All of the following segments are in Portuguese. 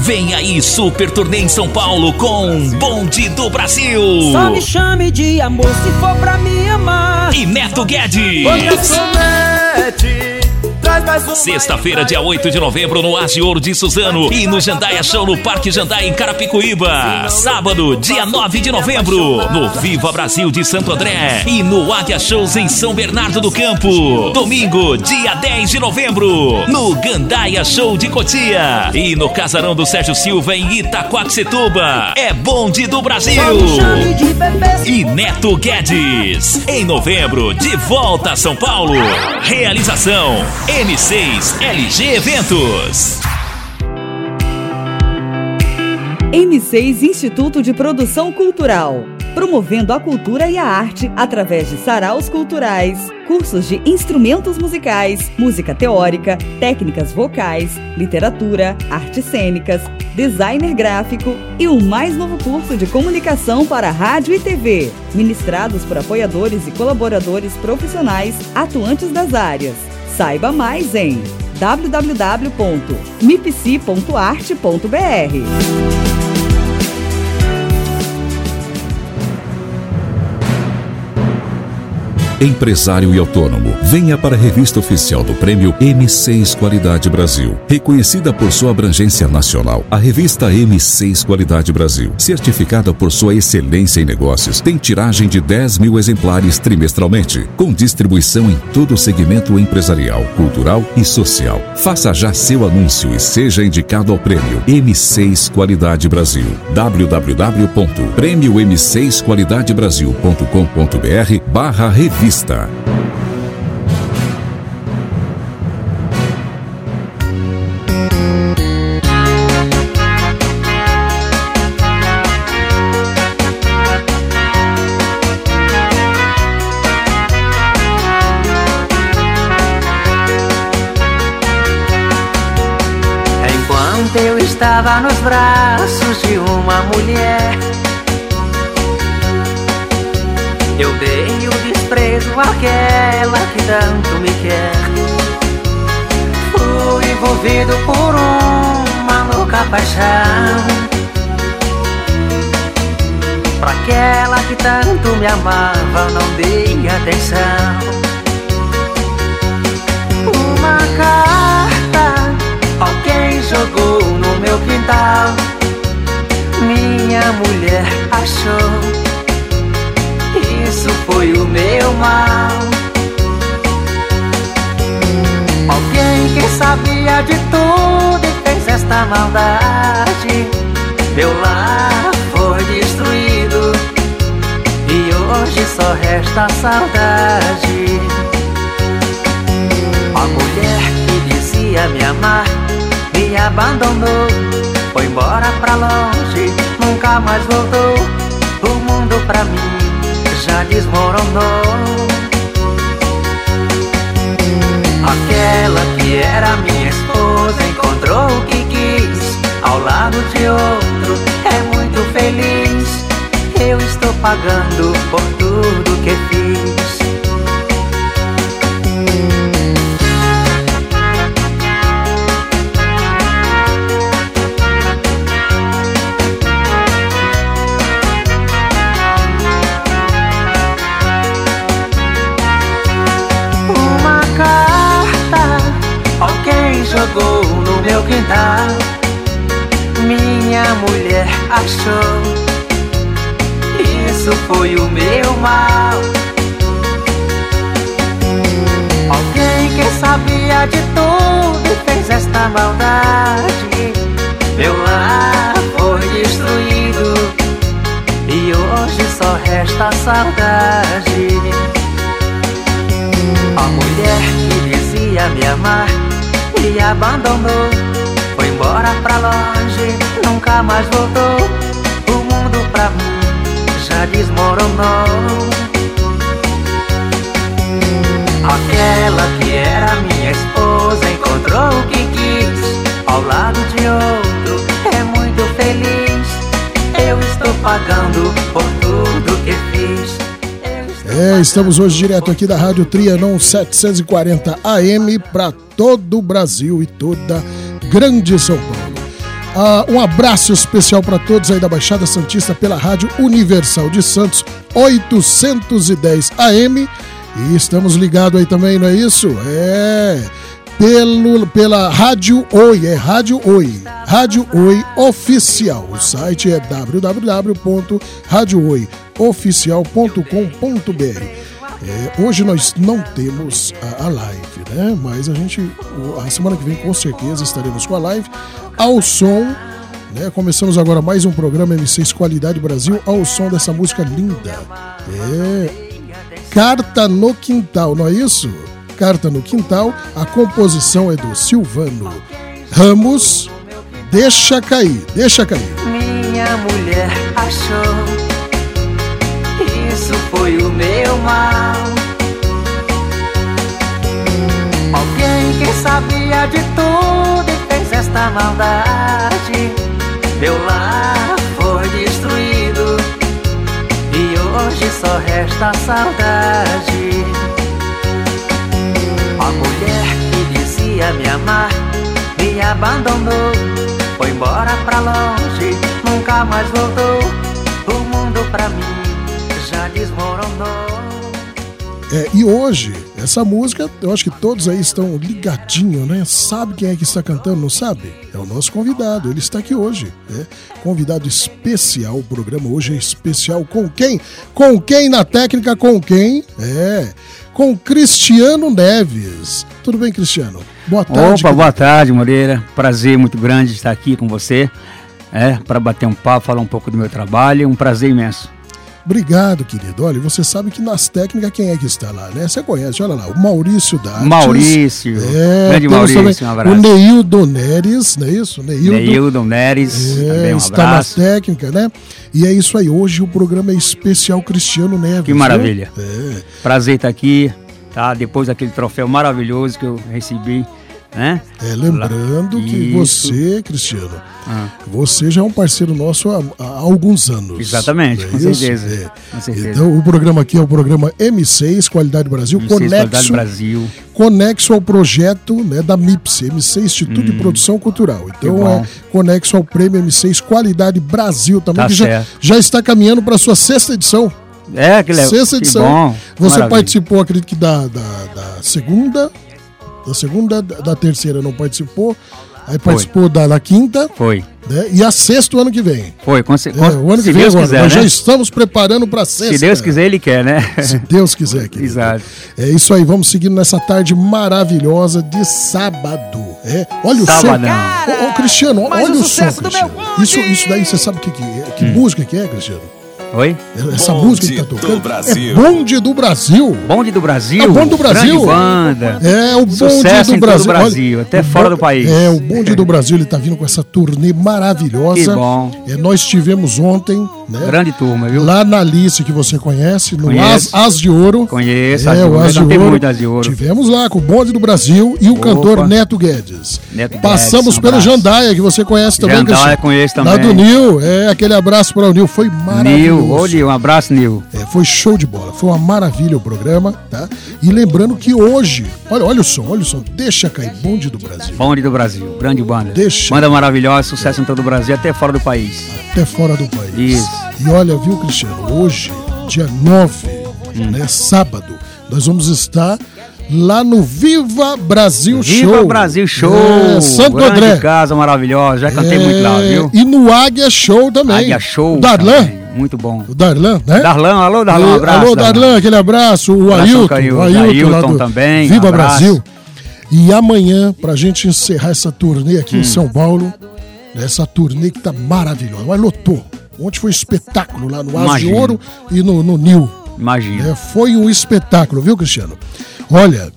Vem aí, Super Turnê em São Paulo com Bonde do Brasil. Só me chame de amor se for pra me amar. E Neto Guedes. Sexta-feira, dia 8 de novembro, no Age Ouro de Suzano e no Jandaia Show no Parque Jandaia em Carapicuíba. Sábado, dia 9 de novembro, no Viva Brasil de Santo André e no Águia Shows em São Bernardo do Campo. Domingo, dia 10 de novembro, no Gandaia Show de Cotia e no Casarão do Sérgio Silva em Itaquaquecetuba. É bonde do Brasil. E Neto Guedes. Em novembro, de volta a São Paulo. Realização M6 LG Eventos. M6 Instituto de Produção Cultural. Promovendo a cultura e a arte através de saraus culturais, cursos de instrumentos musicais, música teórica, técnicas vocais, literatura, artes cênicas, designer gráfico e o mais novo curso de comunicação para rádio e TV, ministrados por apoiadores e colaboradores profissionais atuantes das áreas. Saiba mais em www.mipc.arte.br. empresário e autônomo, venha para a revista oficial do Prêmio M6 Qualidade Brasil. Reconhecida por sua abrangência nacional, a revista M6 Qualidade Brasil, certificada por sua excelência em negócios, tem tiragem de 10 mil exemplares trimestralmente, com distribuição em todo o segmento empresarial, cultural e social. Faça já seu anúncio e seja indicado ao Prêmio M6 Qualidade Brasil. www.prêmio-m6qualidadebrasil.com.br barra revista Revista. Enquanto eu estava nos braços de uma mulher, eu dei o preso àquela que tanto me quer. Fui envolvido por uma louca paixão. Pra aquela que tanto me amava, não dei atenção. Uma carta alguém jogou no meu quintal. Minha mulher achou mal. Alguém que sabia de tudo e fez esta maldade. Meu lar foi destruído e hoje só resta saudade. A mulher que dizia me amar me abandonou, foi embora pra longe, nunca mais voltou. O mundo pra mim já desmoronou. Aquela que era minha esposa encontrou o que quis ao lado de outro. É muito feliz. Eu estou pagando por tudo que fiz. Jogou no meu quintal. Minha mulher achou. Isso foi o meu mal. Alguém que sabia de tudo e fez esta maldade. Meu lar foi destruído. E hoje só resta saudade. A mulher que dizia me amar me abandonou Foi embora pra longe, nunca mais voltou. O mundo pra mim já desmoronou. Aquela que era minha esposa encontrou o que quis Ao lado de outro é muito feliz. Eu estou pagando por tudo é, estamos hoje direto aqui da Rádio Trianon 740 AM para todo o Brasil e toda grande São Paulo. Ah, um abraço especial para todos aí da Baixada Santista pela Rádio Universal de Santos 810 AM. E estamos ligados aí também, não é isso? É. Pelo, pela Rádio Oi, é Rádio Oi, Rádio Oi Oficial. O site é www.radiooioficial.com.br. É, hoje nós não temos a, a, live, né? Mas a gente, a semana que vem com certeza estaremos com a live ao som. Né? Começamos agora mais um programa M6 Qualidade Brasil ao som dessa música linda. É Carta no Quintal, não é isso? Carta no Quintal. A composição é do Silvano Ramos. Deixa cair, deixa cair. Minha mulher achou, isso foi o meu mal. Alguém que sabia de tudo e fez esta maldade. Meu lar foi destruído e hoje só resta saudade. Que dizia me amar me abandonou. Foi embora pra longe, nunca mais voltou. O mundo pra mim já desmoronou. É, e hoje, essa música, eu acho que todos aí estão ligadinhos, né? Sabe quem é que está cantando, não sabe? É o nosso convidado, ele está aqui hoje. Né? Convidado especial, o programa hoje é especial com quem? Com quem na técnica? Com quem? É, com Cristiano Neves. Tudo bem, Cristiano? Boa tarde. Opa, boa tarde, Moreira. Prazer muito grande estar aqui com você, é, para bater um papo, falar um pouco do meu trabalho. Um prazer imenso. Obrigado, querido. Olha, você sabe que nas técnicas quem é que está lá, né? Você conhece, olha lá, o Maurício Dartes. Maurício. É, grande Maurício, um abraço. O Neildo Neres, não é isso? Neildo, Neildo Neres, é, um está na técnica, né? E é isso aí, hoje o programa é especial Cristiano Neves. Que maravilha. É. Prazer estar aqui, tá? Depois daquele troféu maravilhoso que eu recebi né? É, lembrando Lá. que Isso. você, Cristiano, ah. você já é um parceiro nosso há, há alguns anos. Exatamente, com certeza, é. com certeza, Então, o programa aqui é o programa M6 Qualidade Brasil, M6 conexo, Qualidade Brasil. conexo ao projeto né, da MIPS, M6 Instituto hum. de Produção Cultural. Então, é conexo ao prêmio M6 Qualidade Brasil também, tá que já, já está caminhando para a sua sexta edição. É, que legal. Sexta edição. Bom, Você maravilha. participou, acredito que da, da, da segunda, da segunda, da terceira não participou. Aí participou da, da, quinta. Foi. Né? E a sexta o ano que vem. Foi, com, é, o ano que vem Deus agora. Quiser, Nós né? já estamos preparando para sexta. Se Deus quiser, Ele quer, né? Se Deus quiser. Querido. Exato. É isso aí, vamos seguindo nessa tarde maravilhosa de sábado. É, olha o Sabadão. som. Ô, ô, Cristiano, olha o, o som, Cristiano. Isso, isso daí, você sabe o que, que, é? que hum. música que é, Cristiano? Oi? Essa bonde música que tá tocando. Do Brasil. É bonde do Brasil. Bonde do Brasil. É bonde do Brasil. Grande banda. É o bonde Sucesso do Brasil. Brasil até fora do país. É, o bonde do Brasil, ele tá vindo com essa turnê maravilhosa. Que bom. É, nós tivemos ontem, né? Grande turma, viu? Lá na Alice, que você conhece, no As, As, de Ouro. Conheço, é, o As de Ouro. As de Ouro. Tivemos lá com o bonde do Brasil e o Opa. cantor Neto Guedes. Neto Passamos Guedes, um pelo Jandaia, que você conhece também. Jandaia, conheço também. Lá do Nil, é, aquele abraço para o Nil, foi maravilhoso. Nil, um abraço Nil. É, foi show de bola, foi uma maravilha o programa, tá? E lembrando que hoje, olha, olha o som, olha o som, deixa cair bonde do Brasil. Bonde do Brasil, grande banda. Deixa. Banda maravilhosa, sucesso em todo o Brasil, até fora do país. Até fora do país. Isso. E olha, viu, Cristiano, hoje, dia 9, hum. né, sábado, nós vamos estar lá no Viva Brasil Show. Viva Brasil Show. É, Santo Grande André. casa maravilhosa, já cantei é, muito lá, viu? E no Águia Show também. Águia Show. Darlan. Também. Muito bom. O Darlan, né? Darlan, alô Darlan, um abraço. Alô Darlan, Darlan aquele abraço. O Ailton, o Ailton, Ailton também. Viva Brasil. E amanhã, pra gente encerrar essa turnê aqui hum. em São Paulo, essa turnê que tá maravilhosa. Mas lotou. Ontem foi um espetáculo lá no Asa de Ouro e no, no Nil. Imagina. É, foi um espetáculo, viu, Cristiano? Olha,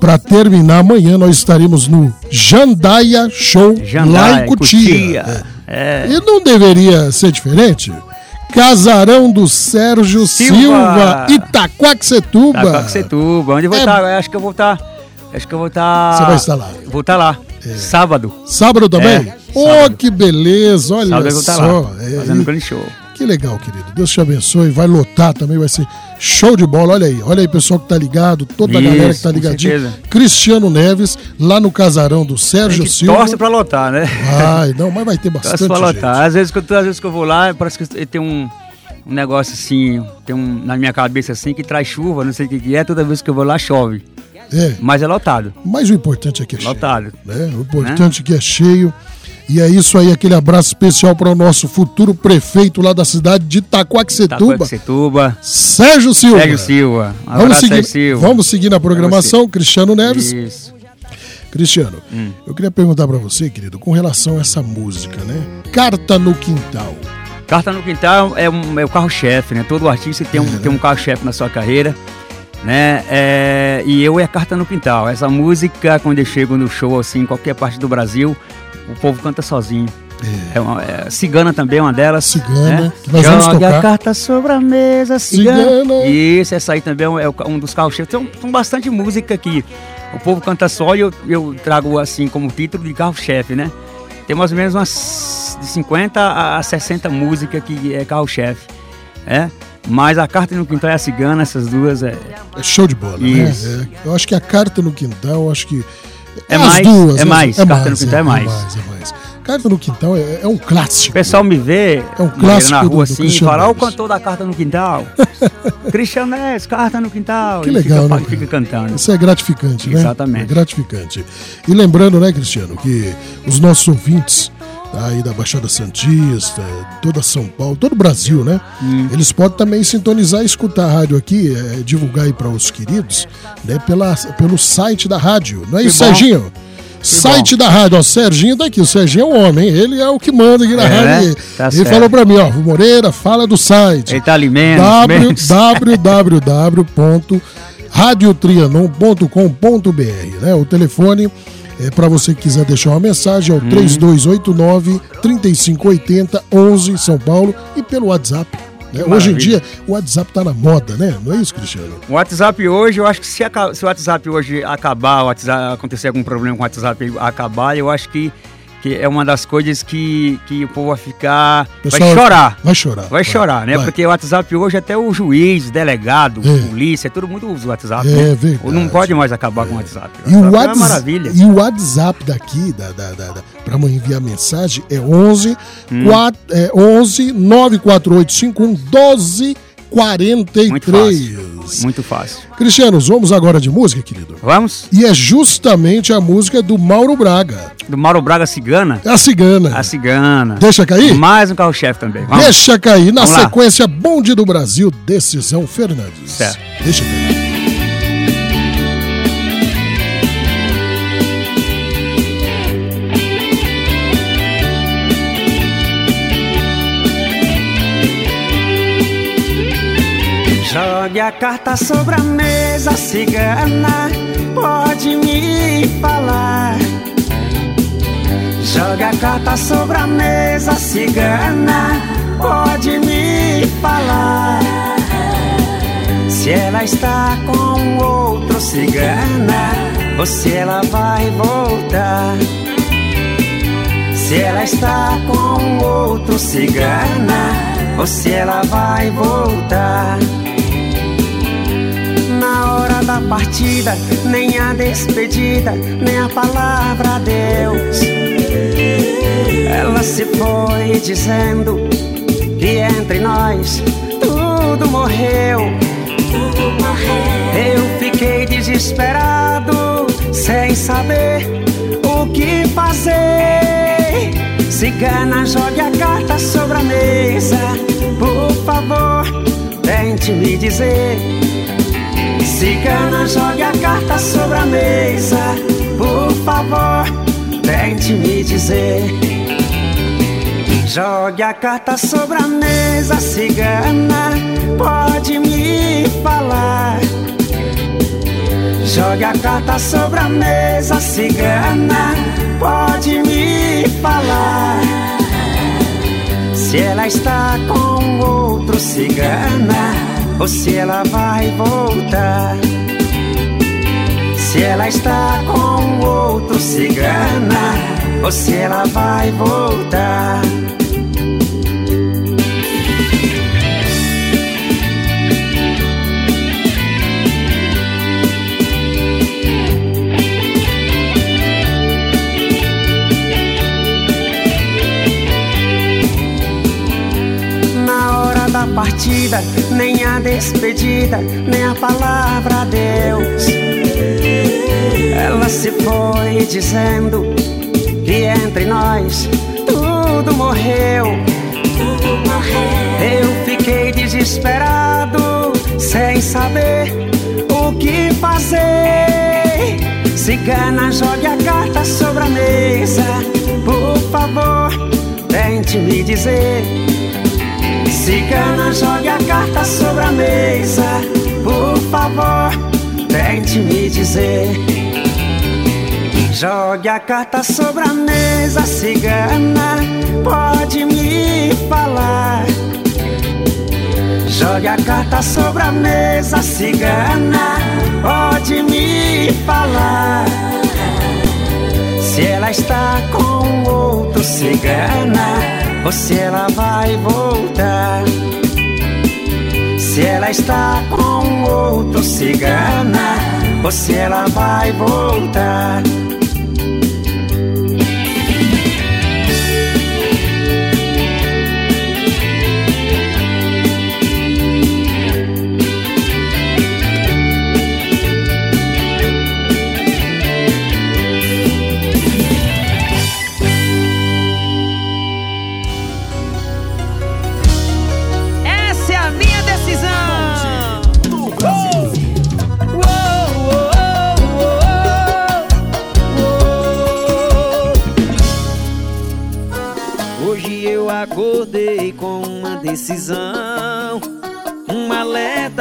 para terminar, amanhã nós estaremos no Jandaia Show Jandaia, lá em Cutia. Cutia. É. E não deveria ser diferente? Casarão do Sérgio Silva, Silva Itaquaquecetuba. Itaquaquecetuba. Onde eu vou é... estar? Acho que eu vou estar. Acho que eu vou estar. Você vai estar lá? Vou estar lá. É. Sábado. Sábado também? É, oh, que beleza, olha sábado só. É, fazendo um grande show. Que legal, querido. Deus te abençoe. Vai lotar também, vai ser show de bola. Olha aí, olha aí, pessoal que tá ligado, toda a Isso, galera que tá certeza. Cristiano Neves, lá no casarão do Sérgio gente Silva. torce pra lotar, né? Ai, não, mas vai ter Torce bastante pra gente. lotar. Às vezes, que eu- às vezes que eu vou lá, parece que tem um, um negócio assim, tem um na minha cabeça assim, que traz chuva, não sei o que, que é. Toda vez que eu vou lá, chove. É, Mas é lotado. mas o importante é que é cheio. Lotado. né? O importante é que é cheio. E é isso aí, aquele abraço especial para o nosso futuro prefeito lá da cidade de Itacoaxetuba, Itacoaxetuba. Sérgio Silva. Sérgio Silva. Um Vamos seguir, Sérgio Silva. vamos seguir na programação, Cristiano Neves. Isso. Cristiano, Hum. eu queria perguntar para você, querido, com relação a essa música, né? Carta no Quintal. Carta no Quintal é, um- é o carro-chefe, né? Todo artista tem um, É, tem um carro-chefe na sua carreira, né? É, e eu é Carta no Quintal. Essa música, quando eu chego no show, assim, em qualquer parte do Brasil, o povo canta sozinho. É uma, é, cigana também é uma delas. Cigana, né? que nós vamos a carta sobre a mesa, cigana. Cigana. Isso, essa aí também é um, é um dos carros-chefes. Tem, tem bastante música aqui. O povo canta só e eu, eu trago assim como título de carro-chefe, né? Tem mais ou menos umas de 50 a a 60 músicas que é carro-chefe. É? Mas a carta no quintal é a cigana, essas duas é. É show de bola, Isso. né? É, eu acho que a Carta no Quintal, eu acho que. É mais, duas, é mais. Carta no Quintal é mais. É mais, é mais. Carta no Quintal é, é um clássico. O pessoal me vê É um clássico na rua do assim e Cristiano fala, ó o cantor da carta no quintal. Cristiano Neves, carta no quintal. Que legal, fica, né? Fica cantando. Isso é gratificante, né? Exatamente. É gratificante. E lembrando, né, Cristiano, que os nossos ouvintes aí da Baixada Santista, toda São Paulo, todo o Brasil, né? Hum. Eles podem também sintonizar e escutar a rádio aqui, é, divulgar aí para os queridos, né? Pela, pelo site da rádio, não é isso, bom. Serginho? Site da rádio, ó, Serginho tá aqui, o Serginho é o homem, hein? ele é o que manda aqui na É, rádio. né? Tá ele certo. falou pra mim, ó, Moreira, fala do site Ele tá ali menos. www.radiotrianon.com.br, né? O telefone é para você que quiser deixar uma mensagem é o Uhum. 3289 3580 11 São Paulo e pelo WhatsApp. né? Hoje em dia o WhatsApp tá na moda, né? Não é isso, Cristiano? O WhatsApp hoje, eu acho que se, se o WhatsApp hoje acabar, o WhatsApp, acontecer algum problema com o WhatsApp acabar, eu acho que, que é uma das coisas que, que o povo vai ficar. Pessoal, vai chorar. Vai chorar. Vai chorar, né? vai. Porque o WhatsApp hoje, até o juiz, delegado, É. polícia, todo mundo usa o WhatsApp. É né? verdade. Não pode mais acabar com o WhatsApp. E o, WhatsApp é uma maravilha. e o WhatsApp daqui, da, da, da, da, pra mãe enviar mensagem, é 11, Hum. 4, é 11 94851 12 43. Muito fácil. Muito fácil. Cristianos, vamos agora de música, querido? Vamos? E é justamente a música do Mauro Braga. Do Mauro Braga Cigana? É a cigana. A Cigana. Deixa cair? Mais um carro-chefe também. Vamos. Deixa cair. Na Vamos lá. sequência, Bonde do Brasil, Decisão Fernandes. Certo. Deixa cair. Jogue a carta sobre a mesa, cigana, pode me falar. Jogue a carta sobre a mesa, cigana, pode me falar. Se ela está com outro cigana, ou se ela vai voltar. Se ela está com outro cigana, ou se ela vai voltar. Hora da partida, nem a despedida, nem a palavra adeus. Ela se foi dizendo que entre nós tudo morreu. Eu fiquei desesperado, sem saber o que fazer. Cigana, jogue a carta sobre a mesa. Por favor, tente me dizer. Cigana, jogue a carta sobre a mesa. Por favor, tente me dizer. Jogue a carta sobre a mesa, cigana. Pode me falar. Jogue a carta sobre a mesa, cigana. Pode me falar. Se ela está com outro cigana, ou se ela vai voltar. Se ela está com outro cigana, ou se ela vai voltar. partida nem a despedida, nem a palavra adeus. Ela se foi dizendo que entre nós tudo morreu. Eu fiquei desesperado, sem saber o que fazer. Cigana, jogue a carta sobre a mesa, por favor, tente me dizer. Cigana, jogue a carta sobre a mesa, por favor, tente me dizer. Jogue a carta sobre a mesa, cigana, pode me falar. Jogue a carta sobre a mesa, cigana, pode me falar. Se ela está com outro cigana, ou se ela vai voltar. Se ela está com outro cigana, ou se ela vai voltar.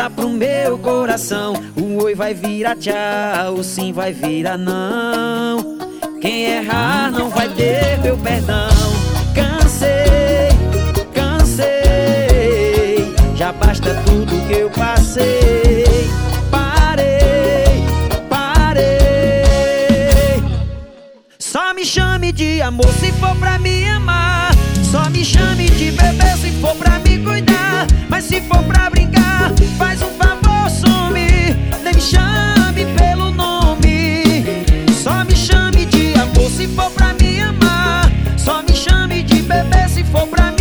Alerta pro meu coração. O oi vai virar tchau, o sim vai virar não. Quem errar não vai ter meu perdão. Cansei, cansei. Já basta tudo que eu passei. Parei, parei. Só me chame de amor se for pra me amar. Só me chame de bebê se for pra me cuidar Mas se for pra brincar, faz um favor, some. Nem me chame pelo nome. Só me chame de amor se for pra me amar. Só me chame de bebê se for pra me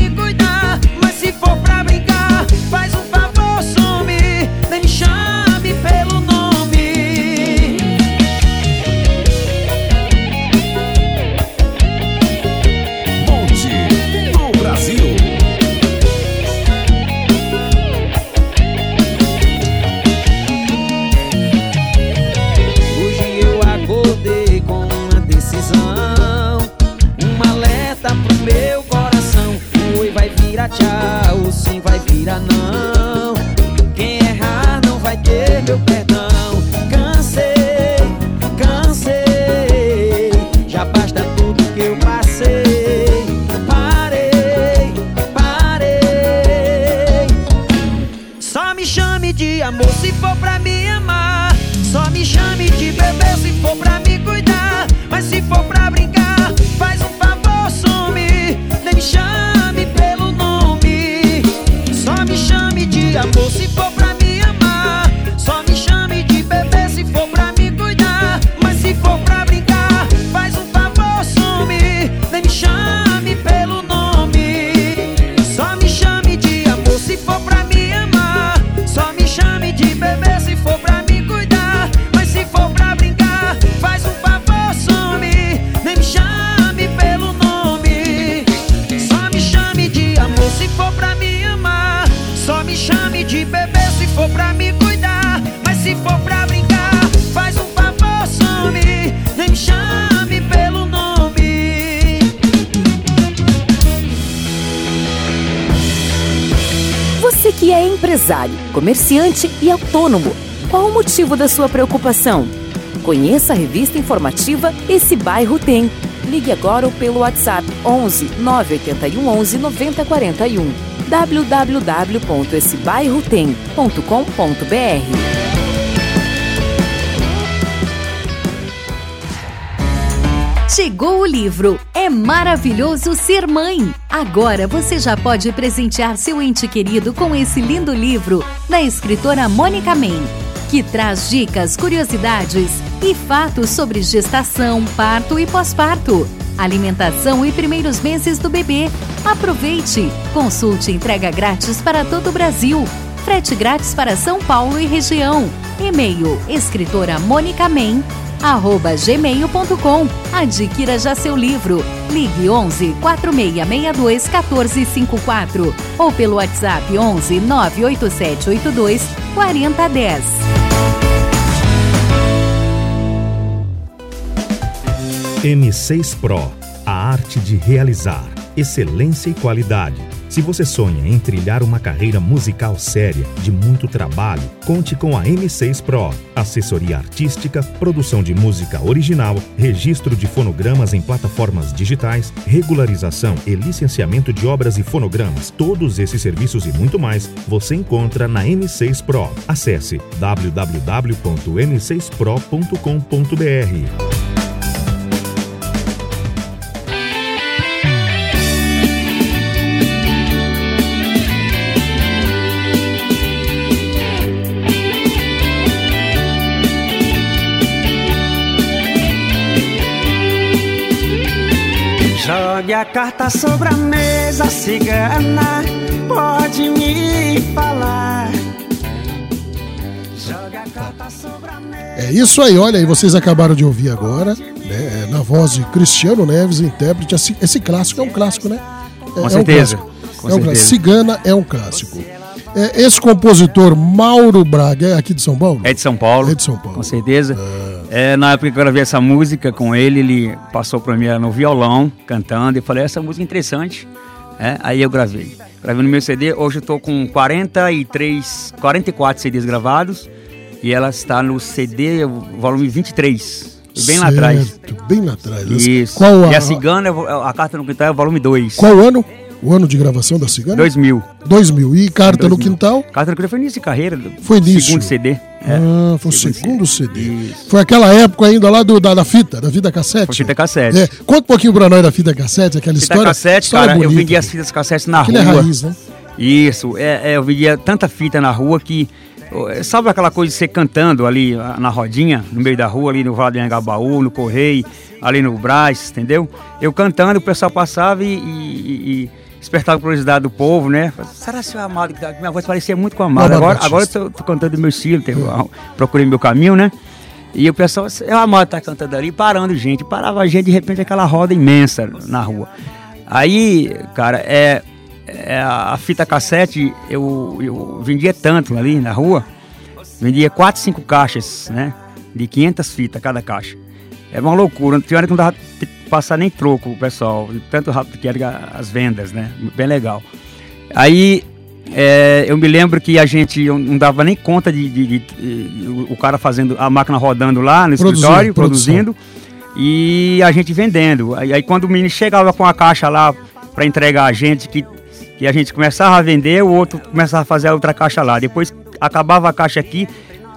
sim comerciante e autônomo, qual o motivo da sua preocupação? Conheça a revista informativa Esse Bairro Tem. Ligue agora ou pelo WhatsApp 11 981 11 9041 www.essebairrotem.com.br Chegou o livro É Maravilhoso Ser Mãe. Agora você já pode presentear seu ente querido com esse lindo livro da escritora Mônica Men, que traz dicas, curiosidades e fatos sobre gestação, parto e pós-parto. alimentação e primeiros meses do bebê. Aproveite! Consulte entrega grátis para todo o Brasil. Frete grátis para São Paulo e região. E-mail escritora Mônica Men, gmail.com. Adquira já seu livro. Ligue 11 4662 1454 ou pelo WhatsApp 11 98782 4010. M6 Pro, a arte de realizar, excelência e qualidade. Se você sonha em trilhar uma carreira musical séria, de muito trabalho, conte com a M6 Pro. Assessoria artística, produção de música original, registro de fonogramas em plataformas digitais, regularização e licenciamento de obras e fonogramas. Todos esses serviços e muito mais você encontra na M6 Pro. Acesse www.m6pro.com.br. Jogue a carta sobre a mesa, cigana, pode me falar. Jogue a carta sobre a mesa. É isso aí, olha aí, vocês acabaram de ouvir agora, né, na voz de Cristiano Neves, intérprete. Esse, esse clássico é um clássico, né? É, Com é certeza. Um clássico. É um certeza. clássico. Cigana é um clássico. É, esse compositor, Mauro Braga, é aqui de São Paulo? É de São Paulo. É de São Paulo. Com certeza. É, na época que eu gravei essa música com ele, ele passou pra mim no violão, cantando, e falei, essa música é interessante. É, aí eu gravei. Gravei no meu CD, hoje eu tô com 43, 44 CDs gravados, e ela está no CD, volume 23. Bem lá atrás. Certo, Bem lá atrás. Isso. Qual e a, a Cigana, a carta no quintal é o volume 2. Qual ano? O ano de gravação da Cigana? 2000. 2000. E Carta no 2000. Quintal? Carta no quintal foi início de carreira. Foi início. Segundo CD. É. Ah, foi o Segundo CD. Isso. Foi aquela época ainda lá do, da, da fita, da fita cassete. Foi fita cassete. É, conta um pouquinho pra nós da fita cassete, aquela Fita história. cassete, história cara, eu bonita. vendia as fitas cassete na Aquilo é rua. raiz, né? Isso, é, é, eu vendia tanta fita na rua que. Sabe aquela coisa de você cantando ali ah, na rodinha, no meio da rua, ali no Vale do Anhangabaú, no Correio, ali no Brás, entendeu? Eu cantando, o pessoal passava e- e- e despertava a curiosidade do povo, né? Será que o Amado, que tá- minha voz parecia muito com o Amado. Agora, agora eu tô, tô cantando do meu estilo, tenho- procurei meu caminho, né? E o pessoal, o Amado tá cantando ali, parando gente, parava a gente, de repente aquela roda imensa na rua. Aí, cara, é, é a fita cassete, eu, eu vendia tanto ali na rua, vendia 4, 5 caixas, né? De 500 fitas cada caixa. Era uma loucura, tinha hora que não dava passar nem troco o pessoal, tanto rápido que eram as vendas, né? Bem legal. Aí é, eu me lembro que a gente não dava nem conta de, de- de- de- o- cara fazendo a máquina rodando lá no Produzindo, escritório, produção. produzindo, e a gente vendendo. Aí, aí quando o menino chegava com a caixa lá para entregar a gente, que, que a gente começava a vender, o outro começava a fazer a outra caixa lá. Depois acabava a caixa aqui,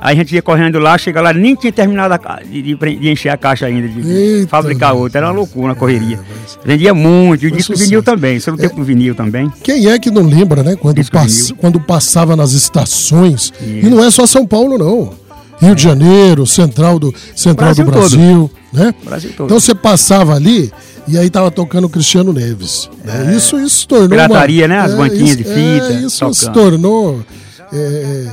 aí a gente ia correndo lá, chega lá, nem tinha terminado a de, de encher a caixa ainda, de, Eita, fabricar outra. Era uma loucura, uma correria. Vendia muito, e o disco vinil também, isso no tempo do vinil também. Quem é que não lembra, né? Quando, pass- quando passava nas estações. E Isso. não é só São Paulo, não. Rio de Janeiro, central do, central Brasil do Brasil, né? Brasil todo. Então você passava ali e aí tava tocando Cristiano Neves. né? Isso, isso se tornou. Pirataria, uma, né? As banquinhas de fita, É, isso se tocando. tornou. é,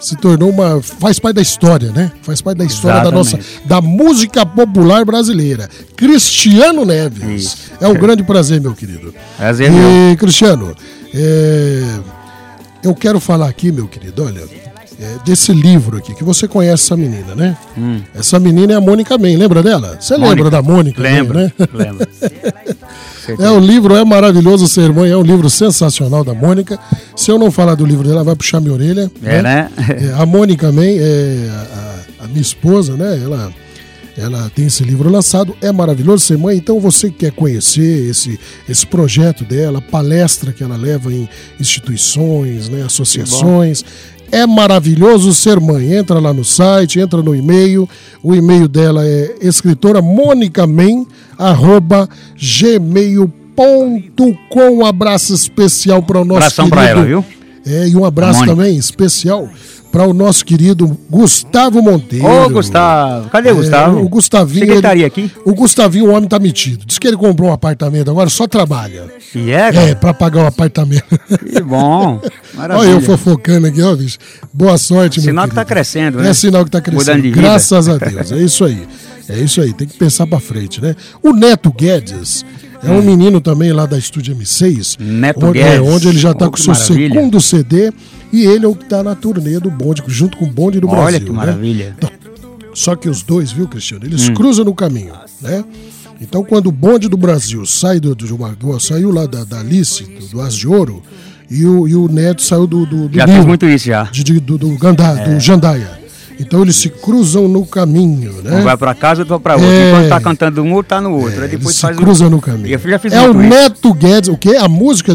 se tornou uma. Faz parte da história, né? Faz parte da história da nossa. Exatamente. da música popular brasileira. Cristiano Neves. Isso. É um grande prazer, meu querido. Prazer meu. E, Cristiano, é, eu quero falar aqui, meu querido, olha, é, desse livro aqui, que você conhece essa menina, né? Essa menina é a Mônica Men, lembra dela? Você lembra Hum. Da Mônica? Men, Lembra, né? lembra. É, o livro é maravilhoso, Ser Mãe, é um livro sensacional da Mônica. Se eu não falar do livro dela, vai puxar minha orelha. É, né? É, a Mônica Man, é, a, a minha esposa, né? Ela, ela tem esse livro lançado, é maravilhoso ser mãe. Então você que quer conhecer esse, esse projeto dela, palestra que ela leva em instituições, né, associações. É maravilhoso ser mãe. Entra lá no site, entra no e-mail. O e-mail dela é escritora Mônica Men, arroba gmail.com. Um abraço especial para o nosso Abração pra ela, viu? é, e um abraço Mônica. também especial para o nosso querido Gustavo Monteiro. Ô, Gustavo. Cadê o É, Gustavo? o Gustavinho. Que ele aqui. O Gustavinho, o homem tá metido. Diz que ele comprou um apartamento agora, só trabalha. E é, cara? É, pra pagar o apartamento. Que bom. Olha Maravilha. eu fofocando aqui, ó, bicho. Boa sorte, meu Sinal que tá crescendo, né? É sinal que tá crescendo. Mudando de vida. Graças a Deus. É isso aí. É isso aí. Tem que pensar pra frente, né? O Neto Guedes é um menino também lá da Estúdio M6. Neto onde, é, Guedes. onde ele já tá Oh, com que seu maravilha. segundo CD. E ele é o que tá na turnê do bonde, junto com o bonde do Olha Brasil. que né? maravilha. Só que os dois, viu, Cristiano? Eles Hum. cruzam no caminho, né? Então, quando o bonde do Brasil sai do, uma- do- saiu lá da, da Alice, do, do As de Ouro, e o, e o Neto saiu do, do, do Já fiz muito isso já. de, de- do, do, Gandá, É. do Jandaia. Então, eles se cruzam no caminho, né? Um vai pra casa, outro vai pra outra. É. Enquanto tá cantando um, outro tá no outro. Aí Eles depois se faz um- cruzam no caminho. É o isso. Neto Guedes, o quê? A música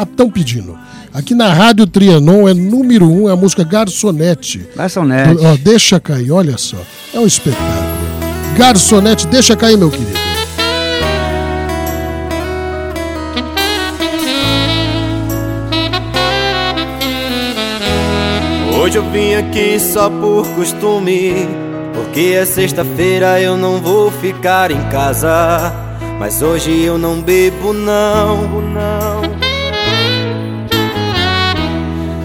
estão pedindo. Aqui na Rádio Trianon é número um, é a música Garçonete. Garçonete. Do- ó, deixa cair, olha só. É um espetáculo. Garçonete, deixa cair, meu querido. Hoje eu vim aqui só por costume. Porque é sexta-feira eu não vou ficar em casa. Mas hoje eu não bebo, não. não.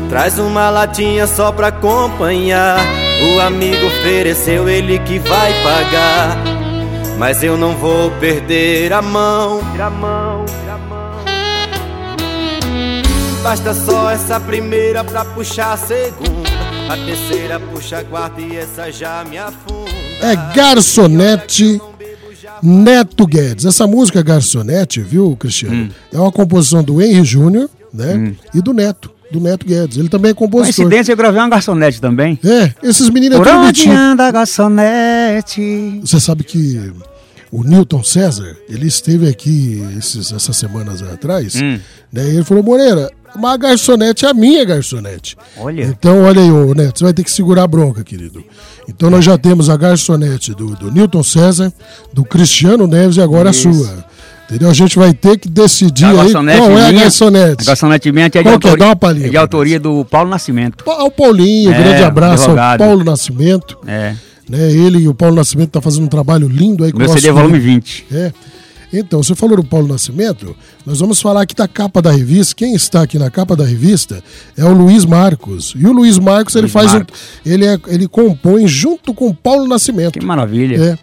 Traz uma latinha só pra acompanhar. O amigo ofereceu, ele que vai pagar. Mas eu não vou perder a mão. Basta só essa primeira pra puxar a segunda. A terceira puxa a quarta e essa já me afunda. É Garçonete Neto Guedes. Essa música Garçonete, viu, Cristiano? Hum. É uma composição do Henry Júnior, né? E do Neto, do Neto Guedes. Ele também é compositor. Coincidência, eu gravei uma garçonete também. É, esses meninos é Por tudo onde anda a garçonete? Você sabe que o Newton César, ele esteve aqui esses- essas semanas atrás, Hum. né? E ele falou, Moreira, mas a garçonete é a minha garçonete. Olha. Então, olha aí, ô Neto, você vai ter que segurar a bronca, querido. Então, nós já temos a garçonete do, do Newton César, do Cristiano Neves e agora Isso. a sua. Entendeu? A gente vai ter que decidir A aí qual é a garçonete. A garçonete minha é de, é? autoria, uma palhinha é de autoria do Paulo Nascimento. Ao Paulinho, É, grande abraço ao. Paulo Nascimento. É. Né? Ele e o Paulo Nascimento tá fazendo um trabalho lindo aí com Meu o nosso CD é volume querido- 20. É. Então, você falou do Paulo Nascimento, nós vamos falar aqui da capa da revista. Quem está aqui na capa da revista é o Luiz Marcos. E o Luiz Marcos, ele Luiz faz Marcos. um, ele é, ele compõe junto com o Paulo Nascimento. Que maravilha. É.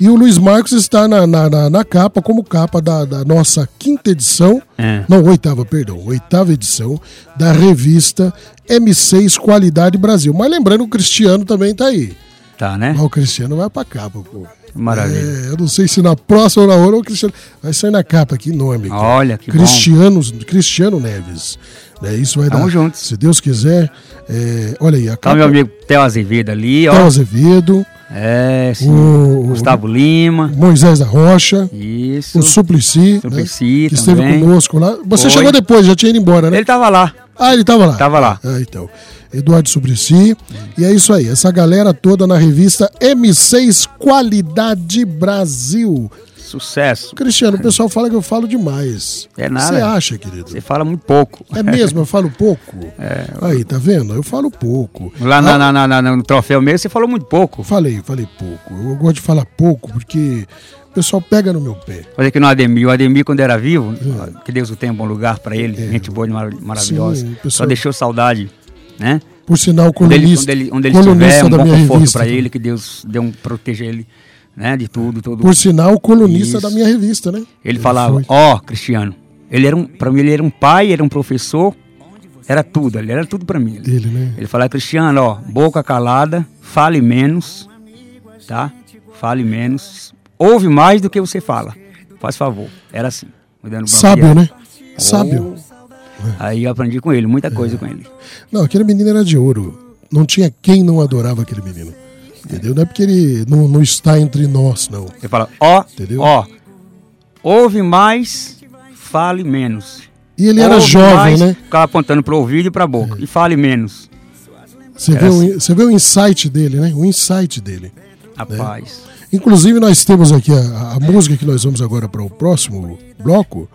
E o Luiz Marcos está na, na, na- na capa, como capa da, da nossa quinta edição, É. não, oitava, perdão, oitava edição da revista M6 Qualidade Brasil. Mas lembrando, o Cristiano também está aí. Tá, né? Mas o Cristiano vai pra capa, pô. Maravilha. É, eu não sei se na próxima ou na outra o Cristiano. Vai sair na capa aqui, nome. cara. Olha, que bom. Cristiano, Neves. Né, isso vai Tamo dar. juntos. Se Deus quiser. é, olha aí, a Tá capa. meu amigo Theo Azevedo ali, ó. Theo Azevedo, É, sim. o, Gustavo Lima. Moisés da Rocha, Isso. o Suplicy, Suplicy né, que esteve conosco lá. Você Foi. chegou depois, já tinha ido embora, né? Ele tava lá. Ah, ele tava lá. Tava lá. Ah, então. Eduardo Suplicy. E é isso aí, essa galera toda na revista M6 Qualidade Brasil. Sucesso. Cristiano, o pessoal fala que eu falo demais. É nada. Você acha, querido? Você fala muito pouco. É mesmo, eu falo pouco. É. Aí, tá vendo? Eu falo pouco. Lá na, Ah, na- na- no troféu mesmo, você falou muito pouco. Falei, falei pouco. Eu gosto de falar pouco porque o pessoal pega no meu pé. Olha aqui no Ademir. O Ademir, quando era vivo, que Deus o tenha um bom lugar pra ele, gente boa e mar- maravilhosa. É. Sim, o Só pessoal- deixou saudade, né? Por sinal, Onde ele, colunista, onde ele, onde ele colunista estiver, um da bom conforto pra ele, que Deus dê um proteja ele, né? De tudo, tudo. Por sinal, colunista Isso. da minha revista, né? Ele falava, foi. ó, Cristiano, ele era um, para mim ele era um pai, era um professor, era tudo, ele era tudo pra mim. Ele, Ele, né? ele falava, Cristiano, ó, boca calada, fale menos, tá? Fale menos, ouve mais do que você fala. Faz favor. Era assim. Sábio, né? Sábio. Aí eu aprendi com ele, muita coisa com ele. Não, aquele menino era de ouro. Não tinha quem não adorava aquele menino. Entendeu? Não é porque ele não, não está entre nós, não. Ele fala, ó, Entendeu? ó, ouve mais, fale menos. E ele era Ouve jovem, mais, né? Ficava apontando pro ouvido e pra boca. E fale menos. Você vê, o, assim. você vê o insight dele, né? O insight dele. Rapaz. Inclusive, nós temos aqui a, a música que nós vamos agora para o próximo bloco.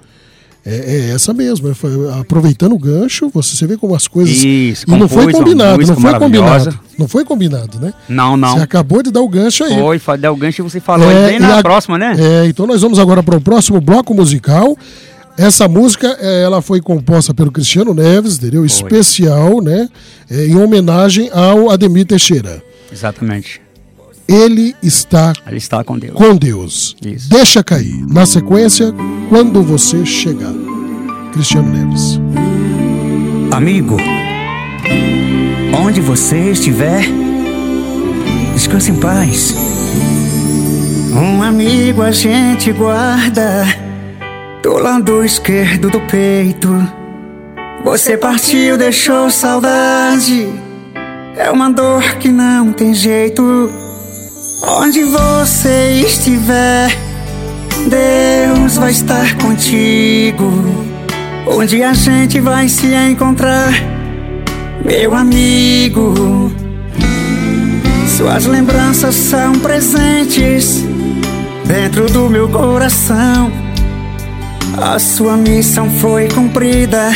É, é essa mesmo, é, foi- aproveitando o gancho, você, você vê como as coisas. Isso, e não foi combinado, não foi combinado. Não foi combinado, né? Não, não. Você acabou de dar o gancho aí. Foi, fa- deu o gancho e você falou É, bem na a- próxima, né? É, então nós vamos agora para o próximo bloco musical. Essa música, é, ela foi composta pelo Cristiano Neves, entendeu? Especial, né? É, em homenagem ao Ademir Teixeira. Exatamente. Ele está Ele está com Deus. com Deus. Isso. Deixa cair. Na sequência, quando você chegar. Cristiano Neves. Amigo, onde você estiver, descanse em paz. Um amigo a gente guarda do lado esquerdo do peito. Você partiu, deixou saudade. É uma dor que não tem jeito. Onde você estiver, Deus vai estar contigo. Onde a gente vai se encontrar, meu amigo. Suas lembranças são presentes dentro do meu coração. A sua missão foi cumprida.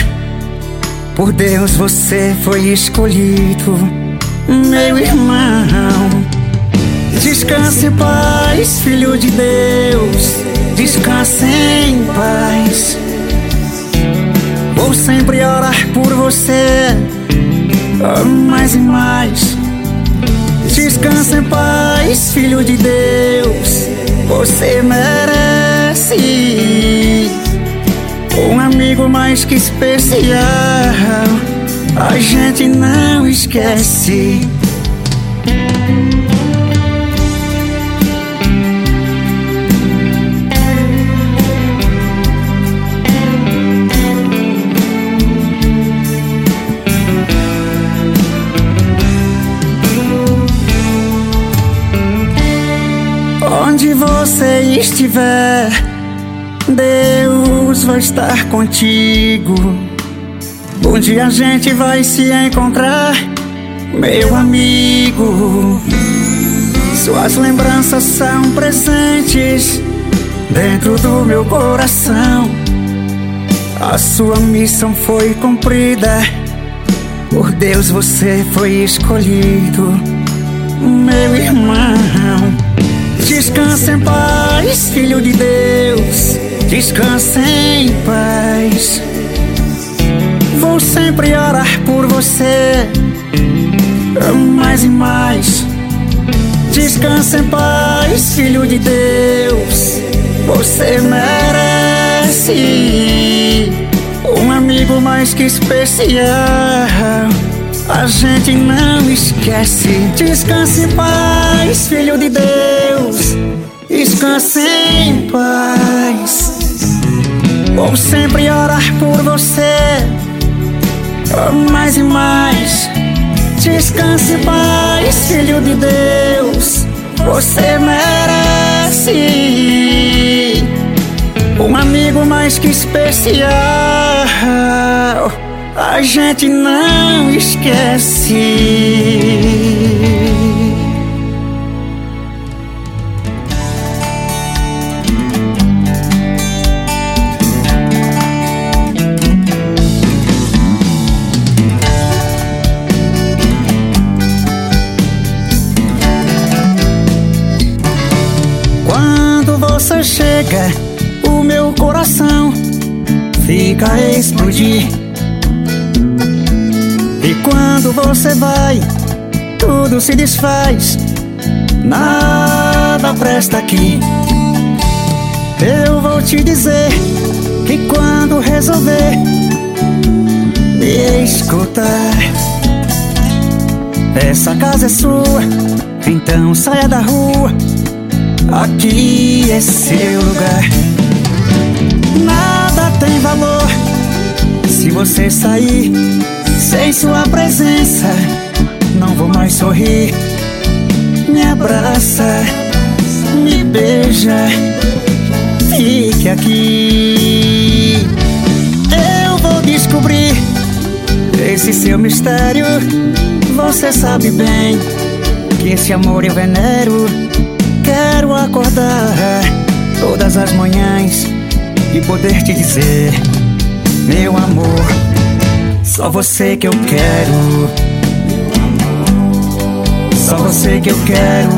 Por Deus você foi escolhido, meu irmão. Descanse em paz, filho de Deus. Descanse em paz. Vou sempre orar por você, mais e mais. Descanse em paz, filho de Deus. Você merece um amigo mais que especial. A gente não esquece. Onde você estiver, Deus vai estar contigo. Onde a gente vai se encontrar, meu amigo. Suas lembranças são presentes dentro do meu coração. A sua missão foi cumprida. Por Deus você foi escolhido, meu irmão. Descanse em paz, filho de Deus. Descanse em paz. Vou sempre orar por você, mais e mais. Descanse em paz, filho de Deus. Você merece um amigo mais que especial. A gente não esquece. Descanse em paz, filho de Deus. Descanse em paz. Vou sempre orar por você, mais e mais. Descanse em paz, filho de Deus. Você merece um amigo mais que especial. A gente não esquece. Quando você chega, o meu coração fica a explodir. Quando você vai, tudo se desfaz, nada presta aqui. Eu vou te dizer que quando resolver me escutar, essa casa é sua, então saia da rua. Aqui é seu lugar. Nada tem valor se você sair sem sua presença. Não vou mais sorrir. Me abraça, me beija, fique aqui. Eu vou descobrir esse seu mistério. Você sabe bem que esse amor eu venero. Quero acordar todas as manhãs e poder te dizer meu amor. Só você que eu quero. Só você que eu quero.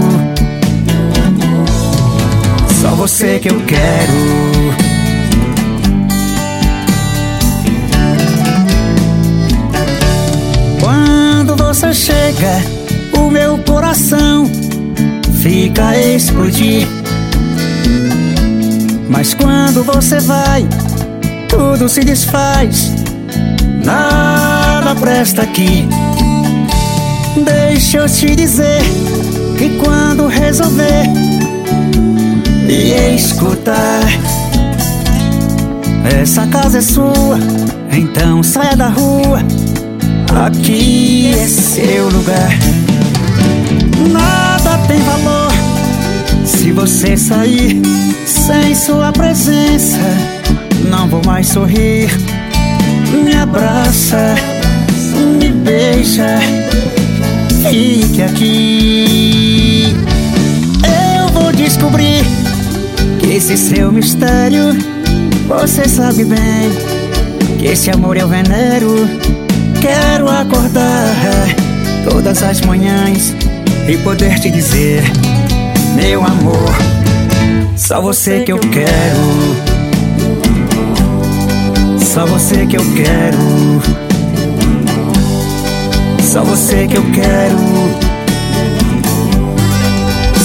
Só você que eu quero. Quando você chega, o meu coração fica a explodir. Mas quando você vai, tudo se desfaz. Nada presta aqui. Deixa eu te dizer que quando resolver e escutar, essa casa é sua, então saia da rua. Aqui é seu lugar. Nada tem valor se você sair sem sua presença. Não vou mais sorrir. Me abraça, me beija, fique aqui. Eu vou descobrir que esse seu mistério você sabe bem. Que esse amor eu venero. Quero acordar todas as manhãs e poder te dizer, meu amor, só você que eu quero. Só você que eu quero. Só você que eu quero.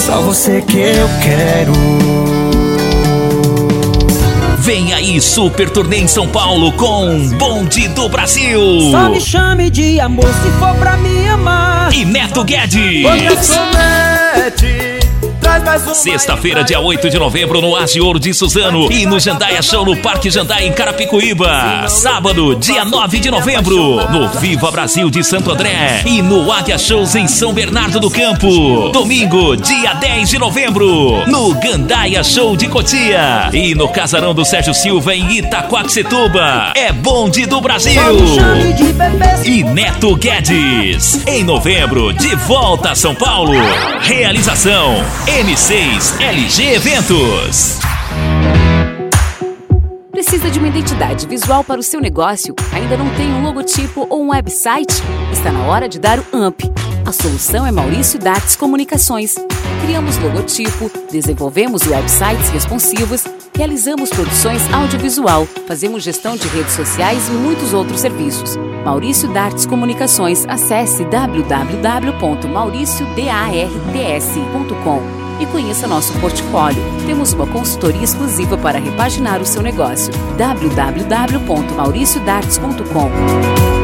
Só você que eu quero. Vem aí, Super Turnê em São Paulo com Bonde do Brasil. Só me chame de amor se for pra me amar. E Neto Guedes. Sexta-feira, dia 8 de novembro, no Age Ouro de Suzano e no Jandaia Show no Parque Jandaia em Carapicuíba. Sábado, dia 9 de novembro, no Viva Brasil de Santo André e no Águia Shows em São Bernardo do Campo. Domingo, dia 10 de novembro, no Gandaia Show de Cotia e no Casarão do Sérgio Silva em Itaquaquecetuba. É bonde do Brasil. E Neto Guedes. Em novembro, de volta a São Paulo. Realização M6 LG Eventos. Precisa de uma identidade visual para o seu negócio? Ainda não tem um logotipo ou um website? Está na hora de dar o AMP. A solução é Maurício Dates Comunicações. Criamos logotipo, desenvolvemos websites responsivos, realizamos produções audiovisual, fazemos gestão de redes sociais e muitos outros serviços. Maurício Dartes Comunicações. Acesse www.mauriciodarts.com e conheça nosso portfólio. Temos uma consultoria exclusiva para repaginar o seu negócio. www.mauriciodartes.com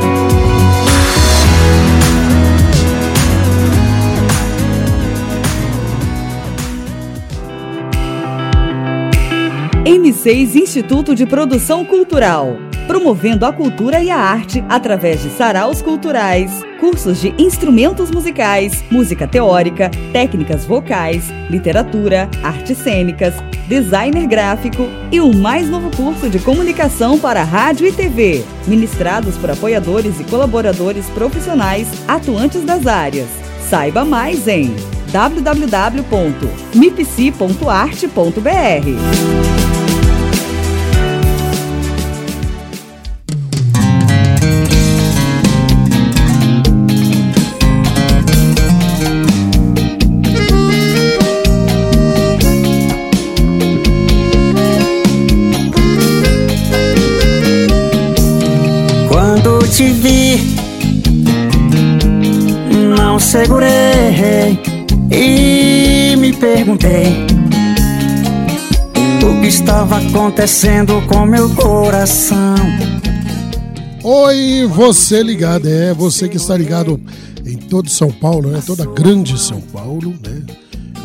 M6 Instituto de Produção Cultural. Promovendo a cultura e a arte através de saraus culturais, cursos de instrumentos musicais, música teórica, técnicas vocais, literatura, artes cênicas, designer gráfico e o mais novo curso de comunicação para rádio e TV, ministrados por apoiadores e colaboradores profissionais atuantes das áreas. Saiba mais em www.mipc.arte.br. perguntei o que estava acontecendo com meu coração. Oi, você ligado, é você que está ligado em todo São Paulo, né? Toda grande São Paulo, né?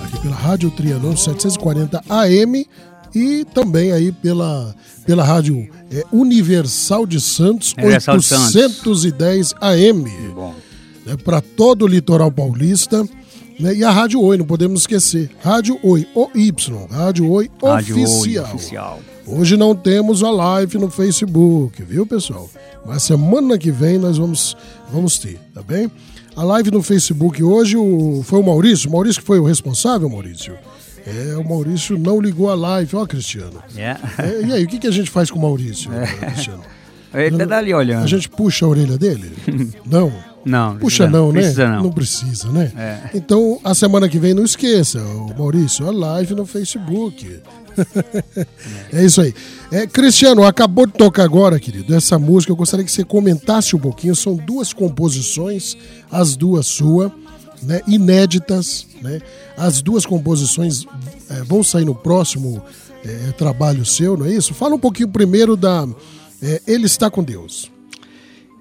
Aqui pela Rádio Trianon 740 AM e também aí pela, pela Rádio é, Universal de Santos Universal de Santos. 810 AM. Né? Para todo o litoral paulista. Né? E a Rádio Oi, não podemos esquecer. Rádio Oi, OY, Rádio Oi Rádio Oi Oficial. Oficial. Hoje não temos a live no Facebook, viu, pessoal? Mas semana que vem nós vamos, vamos ter, tá bem? A live no Facebook hoje o, foi o Maurício. O Maurício que foi o responsável, Maurício? É, o Maurício não ligou a live, ó, Cristiano. Yeah. É, e aí, o que, que a gente faz com o Maurício, É. Cristiano? Ele tá dali olhando. A gente puxa a orelha dele? não. Não. Puxa não, né? Precisa não. Não precisa, né? É. Então, a semana que vem, não esqueça, o Maurício, a live no Facebook. é isso aí. É, Cristiano, acabou de tocar agora, querido, essa música. Eu gostaria que você comentasse um pouquinho. São duas composições, as duas suas, né, inéditas. Né? As duas composições é, vão sair no próximo é, trabalho seu, não é isso? Fala um pouquinho primeiro da é, Ele Está com Deus.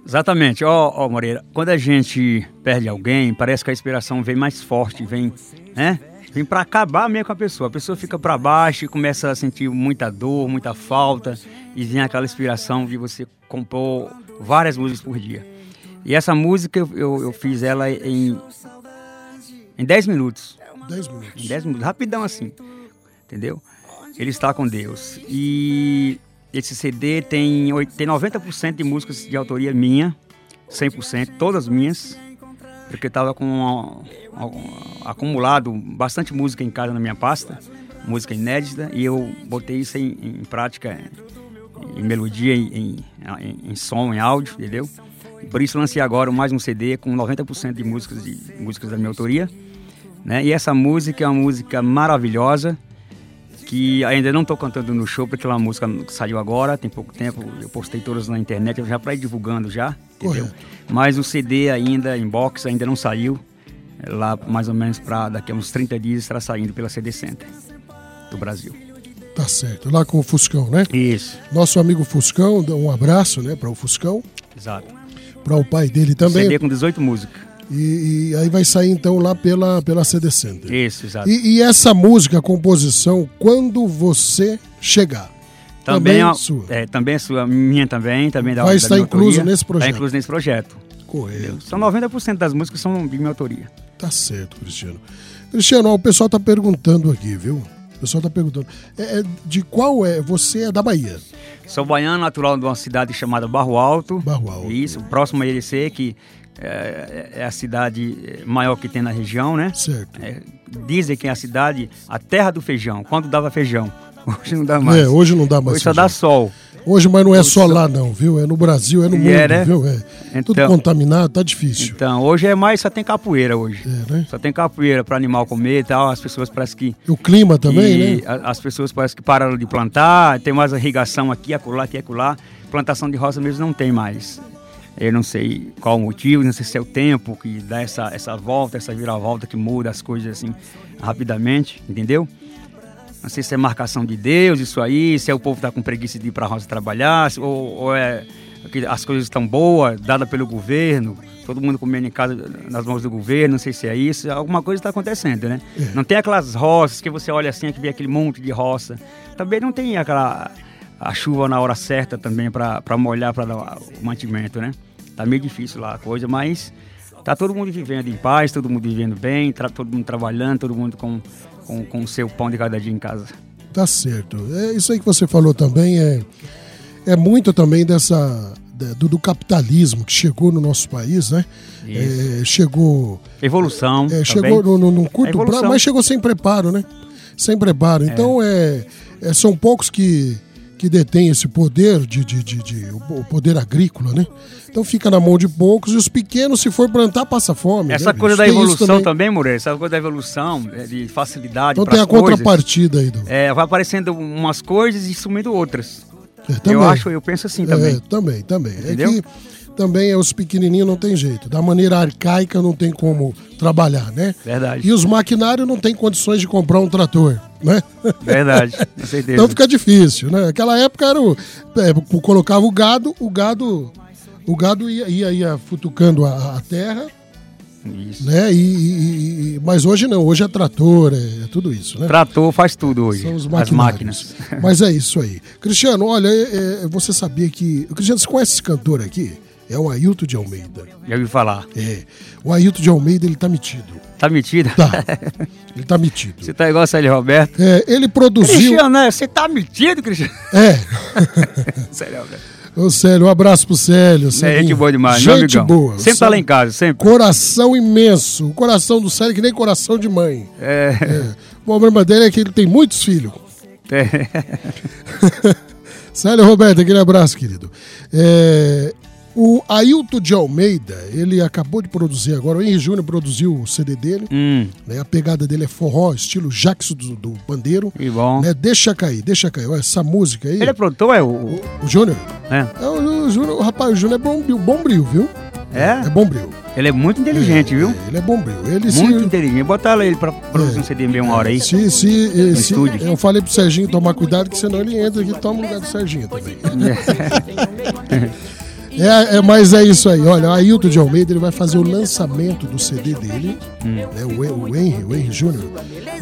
Exatamente. Ó, ó, Moreira, quando a gente perde alguém, parece que a inspiração vem mais forte, vem, né? Vem para acabar mesmo com a pessoa. A pessoa fica para baixo e começa a sentir muita dor, muita falta, e vem aquela inspiração de você compor várias músicas por dia. E essa música eu, eu, eu fiz ela em em 10 minutos. 10 minutos. Em 10 minutos, rapidão assim. Entendeu? Ele está com Deus. E esse CD tem, tem 90% de músicas de autoria minha, 100%, todas minhas, porque estava com um, um, acumulado bastante música em casa na minha pasta, música inédita, e eu botei isso em, em prática, em melodia, em, em, em som, em áudio, entendeu? Por isso lancei agora mais um CD com 90% de músicas, de músicas da minha autoria. Né? E essa música é uma música maravilhosa, que ainda não estou cantando no show, porque uma música que saiu agora, tem pouco tempo, eu postei todas na internet, já para ir divulgando já, entendeu? Mas o CD ainda, em box, ainda não saiu, É lá mais ou menos para daqui a uns 30 dias estará saindo pela CD Center do Brasil. Tá certo. Lá com o Fuscão, né? Isso. Nosso amigo Fuscão, um abraço, né, para o Fuscão, Exato. para o pai dele também. CD com 18 músicas. E, e aí vai sair então lá pela, pela CD Center. Isso, exato. E, e essa música, composição, quando você chegar. Também, é, sua. É, também é sua, minha também, também da Vai estar incluso nesse projeto. Está incluso nesse projeto. Correto. São 90% das músicas são de minha autoria. Tá certo, Cristiano. Cristiano, ó, o pessoal tá perguntando aqui, viu? O pessoal tá perguntando. É, é, de qual é? Você é da Bahia. Sou baiano, natural de uma cidade chamada Barro Alto. Barro Alto. Isso, próximo a Irecê, que é, é a cidade maior que tem na região, né? Certo. É, dizem que é a cidade, a terra do feijão, quando dava feijão. Hoje não dá mais. É, hoje não dá mais Hoje só dá sol. Hoje, mas não é só lá, não, viu? É no Brasil, é no mundo, é, né? viu? É. Tudo Então- contaminado, tá difícil. Então, hoje é mais, só tem capoeira hoje. É, né? Só tem capoeira para animal comer e tal. As pessoas parecem que. O clima também, né? As pessoas parecem que pararam de plantar, tem mais irrigação aqui, acolá, aqui, acolá. Plantação de roça mesmo não tem mais. Eu não sei qual o motivo, não sei se é o tempo que dá essa, essa volta, essa viravolta que muda as coisas assim rapidamente, entendeu? Não sei se é marcação de Deus, isso aí, se é o povo tá com preguiça de ir para a roça trabalhar, ou, ou é que as coisas estão boas, dada pelo governo, todo mundo comendo em casa nas mãos do governo, não sei se é isso, alguma coisa está acontecendo, né? Não tem aquelas roças que você olha assim, que vê aquele monte de roça. Também não tem aquela a chuva na hora certa também para molhar para dar o mantimento, né? Tá meio difícil lá a coisa, mas tá todo mundo vivendo em paz, todo mundo vivendo bem, tra- todo mundo trabalhando, todo mundo com com, com o seu pão de cada dia em casa. Tá certo. É isso aí que você falou também é, é muito também dessa do, do capitalismo que chegou no nosso país, né? É, chegou Evolução. é, chegou no, no, num É curto prazo, mas chegou sem preparo, né? Sem preparo. Então é, é, são poucos que que detêm esse poder de, de, de, de- o poder agrícola, né? Então fica na mão de poucos e os pequenos, se for plantar, passa fome. Essa né, coisa da evolução também, Moreira, essa coisa da evolução, é, de facilidade Então tem a coisas, contrapartida aí do. É, vai aparecendo umas coisas e sumindo outras. É, também. Eu acho, eu penso assim também. É, também, também. Entendeu? É que também é os pequenininhos não tem jeito. Da maneira arcaica não tem como trabalhar, né? Verdade. E os maquinários não têm condições de comprar um trator, né? Verdade, com certeza. Então fica difícil, né? Aquela época era o, é, colocava o gado, o gado, o gado ia, ia, ia futucando a, a terra, Isso. né? E, e- mas hoje não, hoje é trator, é, é tudo isso, né? Trator faz tudo hoje. São os as máquinas. Mas é isso aí. Cristiano, olha, é- é, você sabia que. Cristiano, você conhece esse cantor aqui? É o Ailton de Almeida. Já ouvi falar. É. O Ailton de Almeida, ele tá metido. Tá metido? Tá. Ele tá metido. Você tá igual a Célio Roberto. É, ele produziu. Cristiano, né? Você tá metido, Cristiano? É. Célio Roberto. Ô, Célio, um abraço pro Célio. É gente boa demais, meu Gente amigão. boa. Sempre tá lá em casa, sempre. Coração imenso. O coração do Célio é que nem coração de mãe. É. O problema dele é que ele tem muitos filhos. É. Célio Roberto, aquele abraço, querido. É, o Ailton de Almeida, ele acabou de produzir agora, o Henry Júnior produziu o CD dele. Hum. Né, a pegada dele é forró, estilo Jackson do, do Pandeiro. Que bom. Né, deixa cair, deixa cair. Olha, essa música aí. Ele é produtor, é o. O Júnior? É. É, o, o Júnior, rapaz, o Júnior é bombril, bombril, viu? É? É bombril. Ele é muito inteligente, viu? Ele é bombril. Ele Muito se, inteligente. Botar ele pra produzir um CD meio uma hora aí. se, se, eh, No se- estúdio. eu falei pro Serginho tomar cuidado, que senão ele entra aqui e toma o lugar do Serginho também. É, é, mas é isso aí. Olha, o Ailton de Almeida ele vai fazer o lançamento do CD dele. Hum. Né, o, o Henry, o Henry Júnior,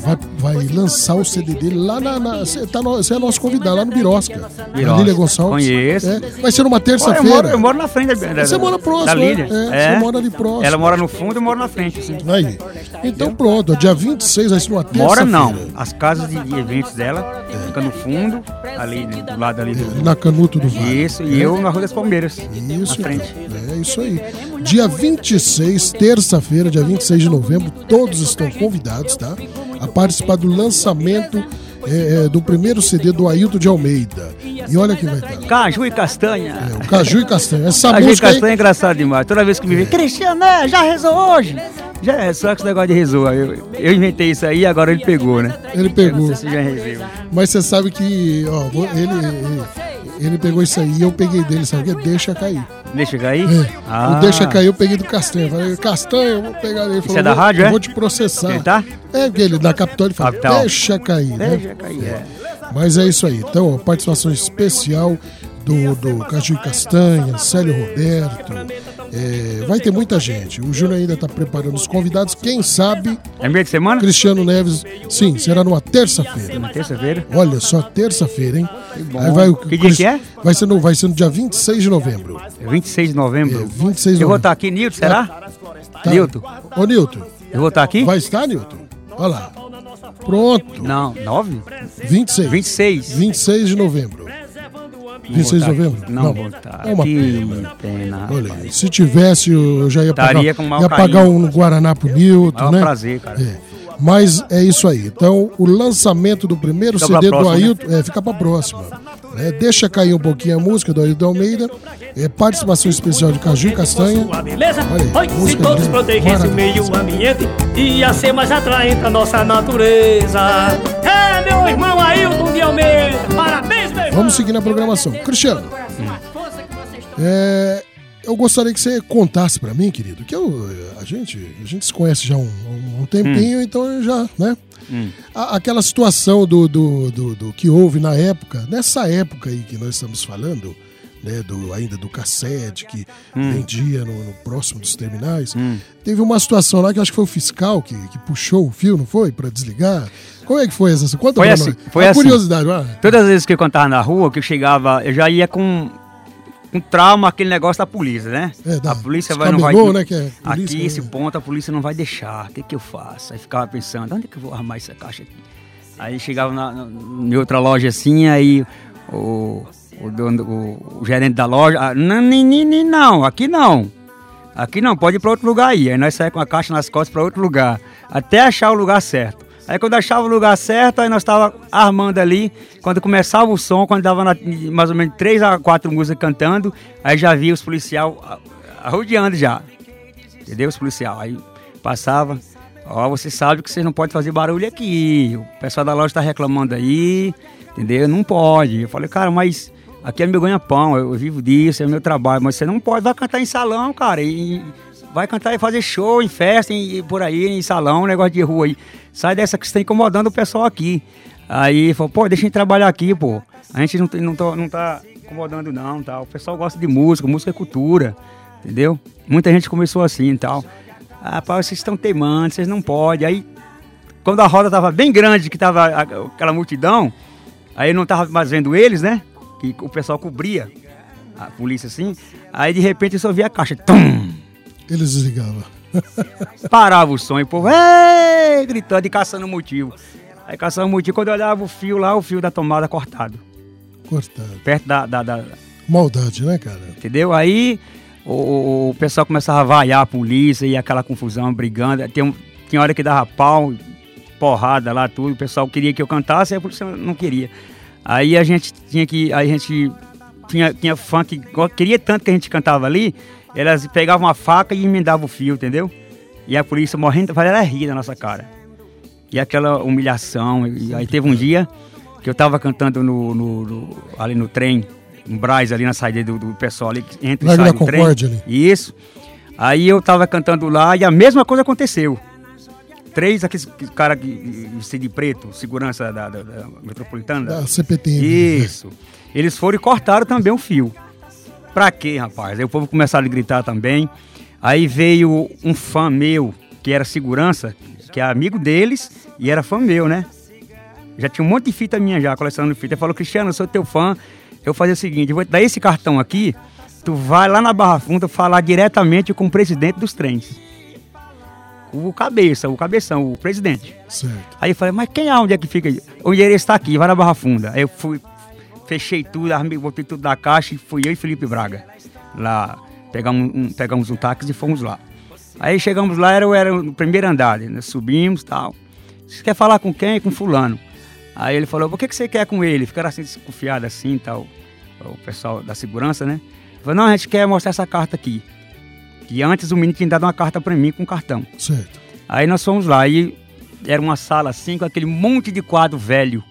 vai, vai lançar o CD dele lá na. você tá no- é nosso convidado, lá no Birosca. Birosca. Lília Gonçalves. Conheço. É, vai ser numa Olha, eu, moro, terça-feira. eu moro na frente da, da Você mora próximo, da né? Lília. É, você mora ali próximo. Ela mora no fundo e eu moro na frente. Assim. Aí. Então pronto, dia 26 vai ser uma terça-feira. Mora não. As casas de, de eventos dela ficam no fundo, ali né, do lado ali do. Na Canuto do Vale. Isso, e eu na Rua das Palmeiras. Isso. É isso aí. Dia 26, terça-feira, dia 26 de novembro, todos estão convidados, tá? A participar do lançamento é, é, do primeiro CD do Ailton de Almeida. E olha que vai estar. Caju e castanha. É, o Caju e Castanha. Essa Caju e música aí, castanha é engraçado demais. Toda vez que me vê, Cristiano, né, já rezou hoje? Já é, só que esse negócio de rezou. Eu, eu inventei isso aí e agora ele pegou, né? ele pegou. Eu não sei se já rezei. Mas você sabe que, ó, ele, ele, ele pegou isso aí e eu peguei dele, sabe o que? Deixa cair. Deixa cair? É. Ah. O Deixa Cair eu peguei do Castanha. Falei, Castanha, eu vou pegar ele. Falou, é da "Vou- rádio, eu é? vou te processar. Ele tá? É, porque ele, da Capital, ele fala, Capital. deixa cair, né? Deixa cair, é. Mas é isso aí. Então, ó, participação especial do, do Caju Castanha, Célio Roberto. É, vai ter muita gente. O Júnior ainda está preparando os convidados. Quem sabe. É meio de semana? Cristiano Neves. Sim, será numa terça-feira. Na terça-feira? Olha só, terça-feira, hein? bom. Aí vai, o Que dia que é? Vai ser, no, vai ser no dia 26 de novembro. 26 de novembro. É, 26 de Eu vou novembro. estar aqui, Nilton, será? Tá. Nilton, Ô, Nilton. eu vou estar aqui? Vai estar, Nilton? Olha lá. Pronto. Não, 9? 26. 26. 26 de novembro. 26 de novembro? Não, vou estar. É uma pena. pena. Olha se tivesse, eu já ia Estaria pagar, ia pagar um Guaraná pro Nilton, É um né? prazer, cara. É. Mas é isso aí. Então, o lançamento do primeiro Fica CD do próxima, né? Ailton é, fica pra próxima. Né? deixa cair um pouquinho a música do Ailton Almeida. É, participação especial de Caju e Castanha. Beleza? Olha aí, Oi, se todos protegessem o meio ambiente, ia ser mais atraente a nossa natureza. É, meu irmão Ailton de Almeida, parabéns, meu irmão. Vamos seguir na programação. Cristiano, é, eu gostaria que você contasse pra mim, querido, que eu, a, gente, a gente se conhece já há um, um tempinho, então eu já, né? A- aquela situação do, do, do, do que houve na época, nessa época aí que nós estamos falando, né, do, ainda do cassete que Hum. vendia no, no próximo dos terminais, teve uma situação lá que acho que foi o fiscal que, que puxou o fio, não foi? Pra desligar. Como é que foi essa? Conta Foi pra assim, foi assim. curiosidade, Todas as vezes que eu cantava na rua, que eu chegava, eu já ia com com trauma aquele negócio da polícia, né? É, da- a polícia os vai, não vai. né, que é polícia, aqui, né? esse ponto, a polícia não vai deixar. O que, que eu faço? Aí ficava pensando, onde é que eu vou arrumar essa caixa aqui? Aí chegava na, na- em outra loja assim, aí o, o, dono, o, o gerente da loja, ah, não, nem, nem, nem não, aqui não. Aqui não, pode ir para outro lugar aí. Aí nós saímos com a caixa nas costas para outro lugar, até achar o lugar certo. Aí quando achava o lugar certo, aí nós estava armando ali. Quando começava o som, quando dava na- mais ou menos três a quatro músicas cantando, aí já via os policial a- arrodeando já. Entendeu? Os policial. Aí passava, ó, você sabe que vocês não podem fazer barulho aqui. O pessoal da loja está reclamando aí, entendeu? Não pode. Eu falei, cara, mas aqui é meu ganha-pão, eu vivo disso, é meu trabalho, mas você não pode, vai cantar em salão, cara. E vai cantar e fazer show em festa, em, por aí, em salão, negócio de rua aí. Sai dessa que você está incomodando o pessoal aqui. Aí falou, pô, deixa eu trabalhar aqui, pô. A gente não, não, tá, não tá incomodando, não, tal. O pessoal gosta de música, música é cultura, entendeu? Muita gente começou assim e tal. Ah, vocês estão teimando, vocês não podem. Aí, quando a roda tava bem grande, que tava aquela multidão, aí eu não tava mais vendo eles, né? Que o pessoal cobria a polícia assim. Aí, de repente, eu só via a caixa. Tum! Eles desligavam. Parava o som e o povo, "Ei!" gritando e caçando motivo. Aí caçando motivo, quando eu olhava o fio lá, o fio da tomada cortado. Cortado. Perto da. da- da- Maldade, né, cara? entendeu? Aí o, o- pessoal começava a vaiar a polícia e aquela confusão, brigando. Tem, tinha hora que dava pau, porrada lá, tudo. O pessoal queria que eu cantasse, aí a polícia não queria. Aí a gente tinha que. A gente tinha, tinha fã que queria tanto que a gente cantava ali, elas pegavam uma faca e emendavam o fio, entendeu? E a polícia morrendo, fazia rir da nossa cara. E aquela humilhação. E aí teve um dia que eu tava cantando no, no- no- ali no trem, no Braz, ali na saída do, do pessoal ali, que entra e sai do trem. Ali. Isso. Aí eu tava cantando lá e a mesma coisa aconteceu. Três aqueles caras vestidos de preto, segurança da, da- da metropolitana. Da CPTM. Isso. Eles foram e cortaram também o fio. Pra quê, rapaz? Aí o povo começaram a gritar também. Aí veio um fã meu, que era segurança, que é amigo deles e era fã meu, né? Já tinha um monte de fita minha já, colecionando fita. Ele falou, Cristiano, eu sou teu fã. Eu vou fazer o seguinte, eu vou te dar esse cartão aqui, tu vai lá na Barra Funda falar diretamente com o presidente dos trens. O cabeça, o cabeção, o presidente. Certo. Aí eu falei, mas quem é onde é que fica? O endereço está aqui, vai na Barra Funda. Aí eu fui, fechei tudo, armei, botei tudo na caixa e fui eu e Felipe Braga. Lá, pegamos um, pegamos um táxi e fomos lá. Aí chegamos lá, era, era o primeiro andar, né? subimos e tal. Você quer falar com quem? Com fulano. Aí ele falou, o que, que você quer com ele? Ficaram assim, desconfiados assim, tal, o pessoal da segurança, né? Falou, não, a gente quer mostrar essa carta aqui. Que antes o menino tinha dado uma carta para mim com cartão. Certo. Aí nós fomos lá e era uma sala assim com aquele monte de quadro velho.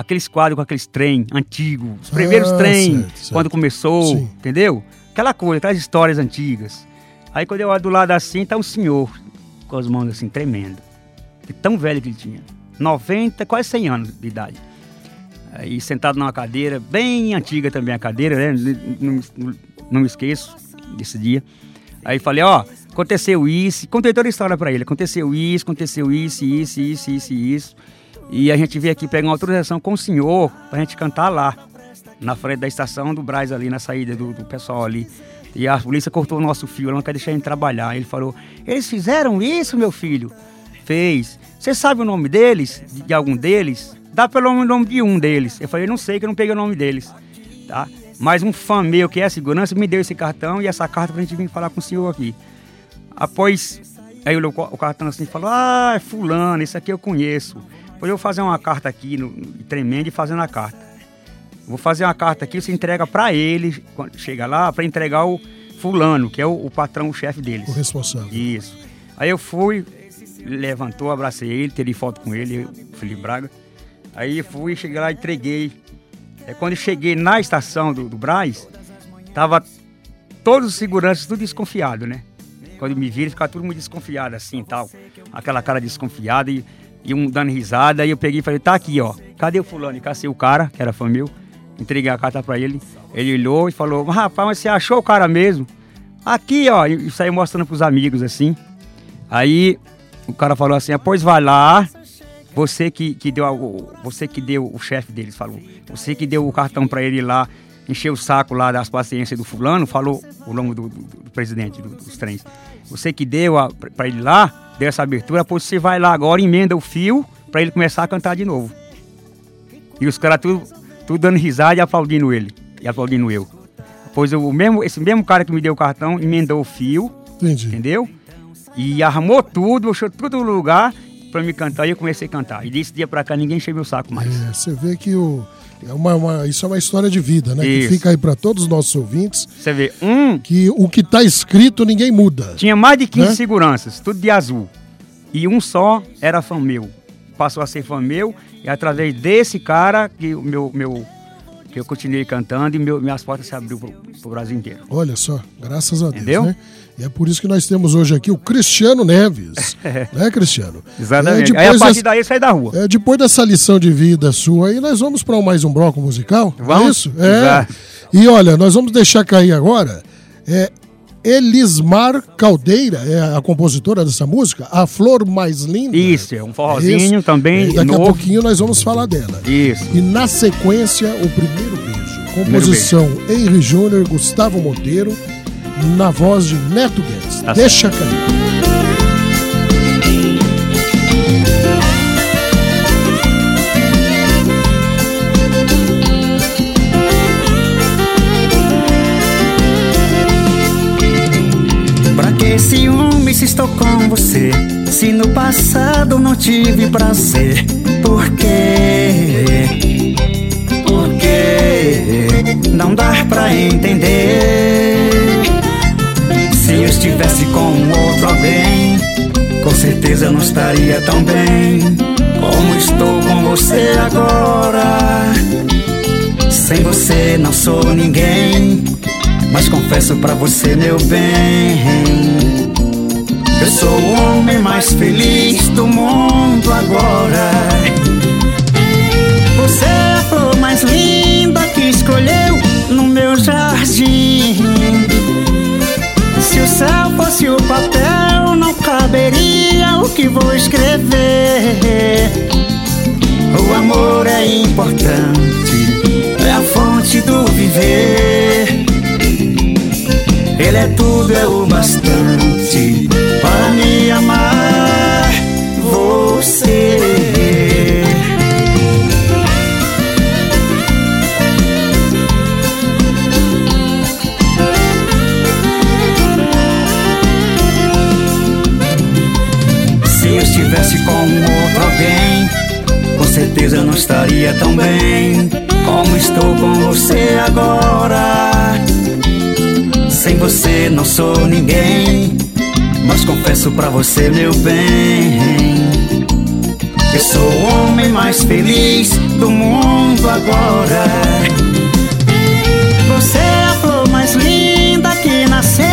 Aqueles quadros com aqueles trem antigos, os primeiros Ah, trem, certo, certo. quando começou, Sim. entendeu? Aquela coisa, aquelas histórias antigas. Aí quando eu olho do lado assim, tá um senhor com as mãos assim, tremendo. De tão velho que ele tinha. 90, quase 100 anos de idade. Aí sentado numa cadeira, bem antiga também a cadeira, né? Não, não- não me esqueço desse dia. Aí falei, ó, aconteceu isso, contei toda a história pra ele. Aconteceu isso, aconteceu isso, isso, isso, isso, e isso. E a gente veio aqui pegar uma autorização com o senhor pra gente cantar lá, na frente da estação do Braz ali, na saída do, do pessoal ali. E a polícia cortou o nosso fio, ela não quer deixar a gente trabalhar. Ele falou, eles fizeram isso, meu filho? Fez. Você sabe o nome deles? De, de algum deles? Dá pelo nome de um deles. Eu falei, não sei, que eu não peguei o nome deles. Tá? Mas um fã meu, que é segurança, me deu esse cartão e essa carta pra gente vir falar com o senhor aqui. Após, aí olhou o cartão assim e falou, ah, é fulano, esse aqui eu conheço. Depois eu vou fazer uma carta aqui, no, tremendo, e fazendo a carta. Vou fazer uma carta aqui, você entrega pra ele, quando chega lá, pra entregar o fulano, que é o, o patrão, o chefe deles. O responsável. Isso. Aí eu fui, levantou, abracei ele, tirei foto com ele, o Felipe Braga. Aí fui, cheguei lá, entreguei. É, quando cheguei na estação do, do Braz, tava todos os seguranças tudo desconfiado, né? Quando me viram, ficaram tudo muito desconfiado, assim, tal. Aquela cara desconfiada e, e um dando risada. Aí eu peguei e falei, tá aqui, ó. Cadê o fulano? E cacei o cara, que era fã meu. Entreguei a carta pra ele. Ele olhou e falou, rapaz, mas você achou o cara mesmo? Aqui, ó. E saiu mostrando pros amigos, assim. Aí o cara falou assim, "Ah, pois vai lá, você que, que deu você que deu o chefe deles falou, você que deu o cartão para ele lá, encheu o saco lá das paciências do fulano, falou o nome do, do- do presidente do- dos trens. Você que deu para ele lá, deu essa abertura, pois você vai lá agora, emenda o fio para ele começar a cantar de novo. E os caras tudo, tudo dando risada e aplaudindo ele, e aplaudindo eu. Pois o mesmo, esse mesmo cara que me deu o cartão emendou o fio, Entendi. entendeu? E arrumou tudo, deixou tudo no lugar pra me cantar e eu comecei a cantar. E desse dia pra cá ninguém encheu meu saco mais. É, você vê que o, é uma, uma- isso é uma história de vida, né? Que Isso. fica aí para todos os nossos ouvintes. Você vê, um. Que o que tá escrito ninguém muda. Tinha mais de 15 Né? seguranças, tudo de azul. E um só era fã meu. Passou a ser fã meu e através desse cara que o meu, meu que eu continuei cantando e meu, minhas portas se abriu pro, pro Brasil inteiro. Olha só, graças a Deus, Entendeu? né? E é por isso que nós temos hoje aqui o Cristiano Neves. né, Cristiano? Exatamente. É, Aí a partir daí sai da rua. É, depois dessa lição de vida sua aí, nós vamos para mais um bloco musical. É Vamos? isso? É. Exato. E olha, nós vamos deixar cair agora. É, Elismar Caldeira é a compositora dessa música, A Flor Mais Linda. Isso, é um forrozinho também, E daqui novo. a pouquinho nós vamos falar dela. Isso. E na sequência, o primeiro beijo. Composição Henry Júnior, Gustavo Monteiro, na voz de Neto Guedes. Tá Deixa cair. Que ciúme se estou com você? Se no passado não tive prazer, por quê? não dá pra entender. Se eu estivesse com outro alguém, com certeza eu não estaria tão bem como estou com você agora. Sem você não sou ninguém, mas confesso pra você, meu bem. Eu sou o homem mais feliz do mundo agora. Você é a flor mais linda que escolheu no meu jardim. Se o céu fosse o papel, não caberia o que vou escrever. O amor é importante, é a fonte do viver. Ele é tudo, é o bastante para me amar você. Se eu estivesse com outro alguém, com certeza não estaria tão bem como estou com você agora. Sem você não sou ninguém, mas confesso pra você, meu bem. Eu sou o homem mais feliz do mundo agora. Você é a flor mais linda que nasceu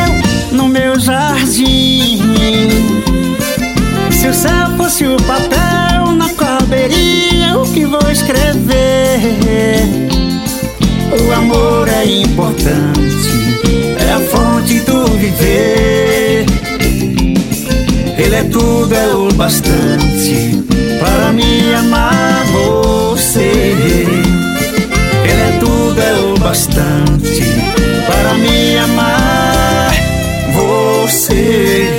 no meu jardim. Se o céu fosse o papel, não caberia o que vou escrever. O amor é importante, a fonte do viver. Ele é tudo, é o bastante para me amar você. Ele é tudo, é o bastante para me amar você.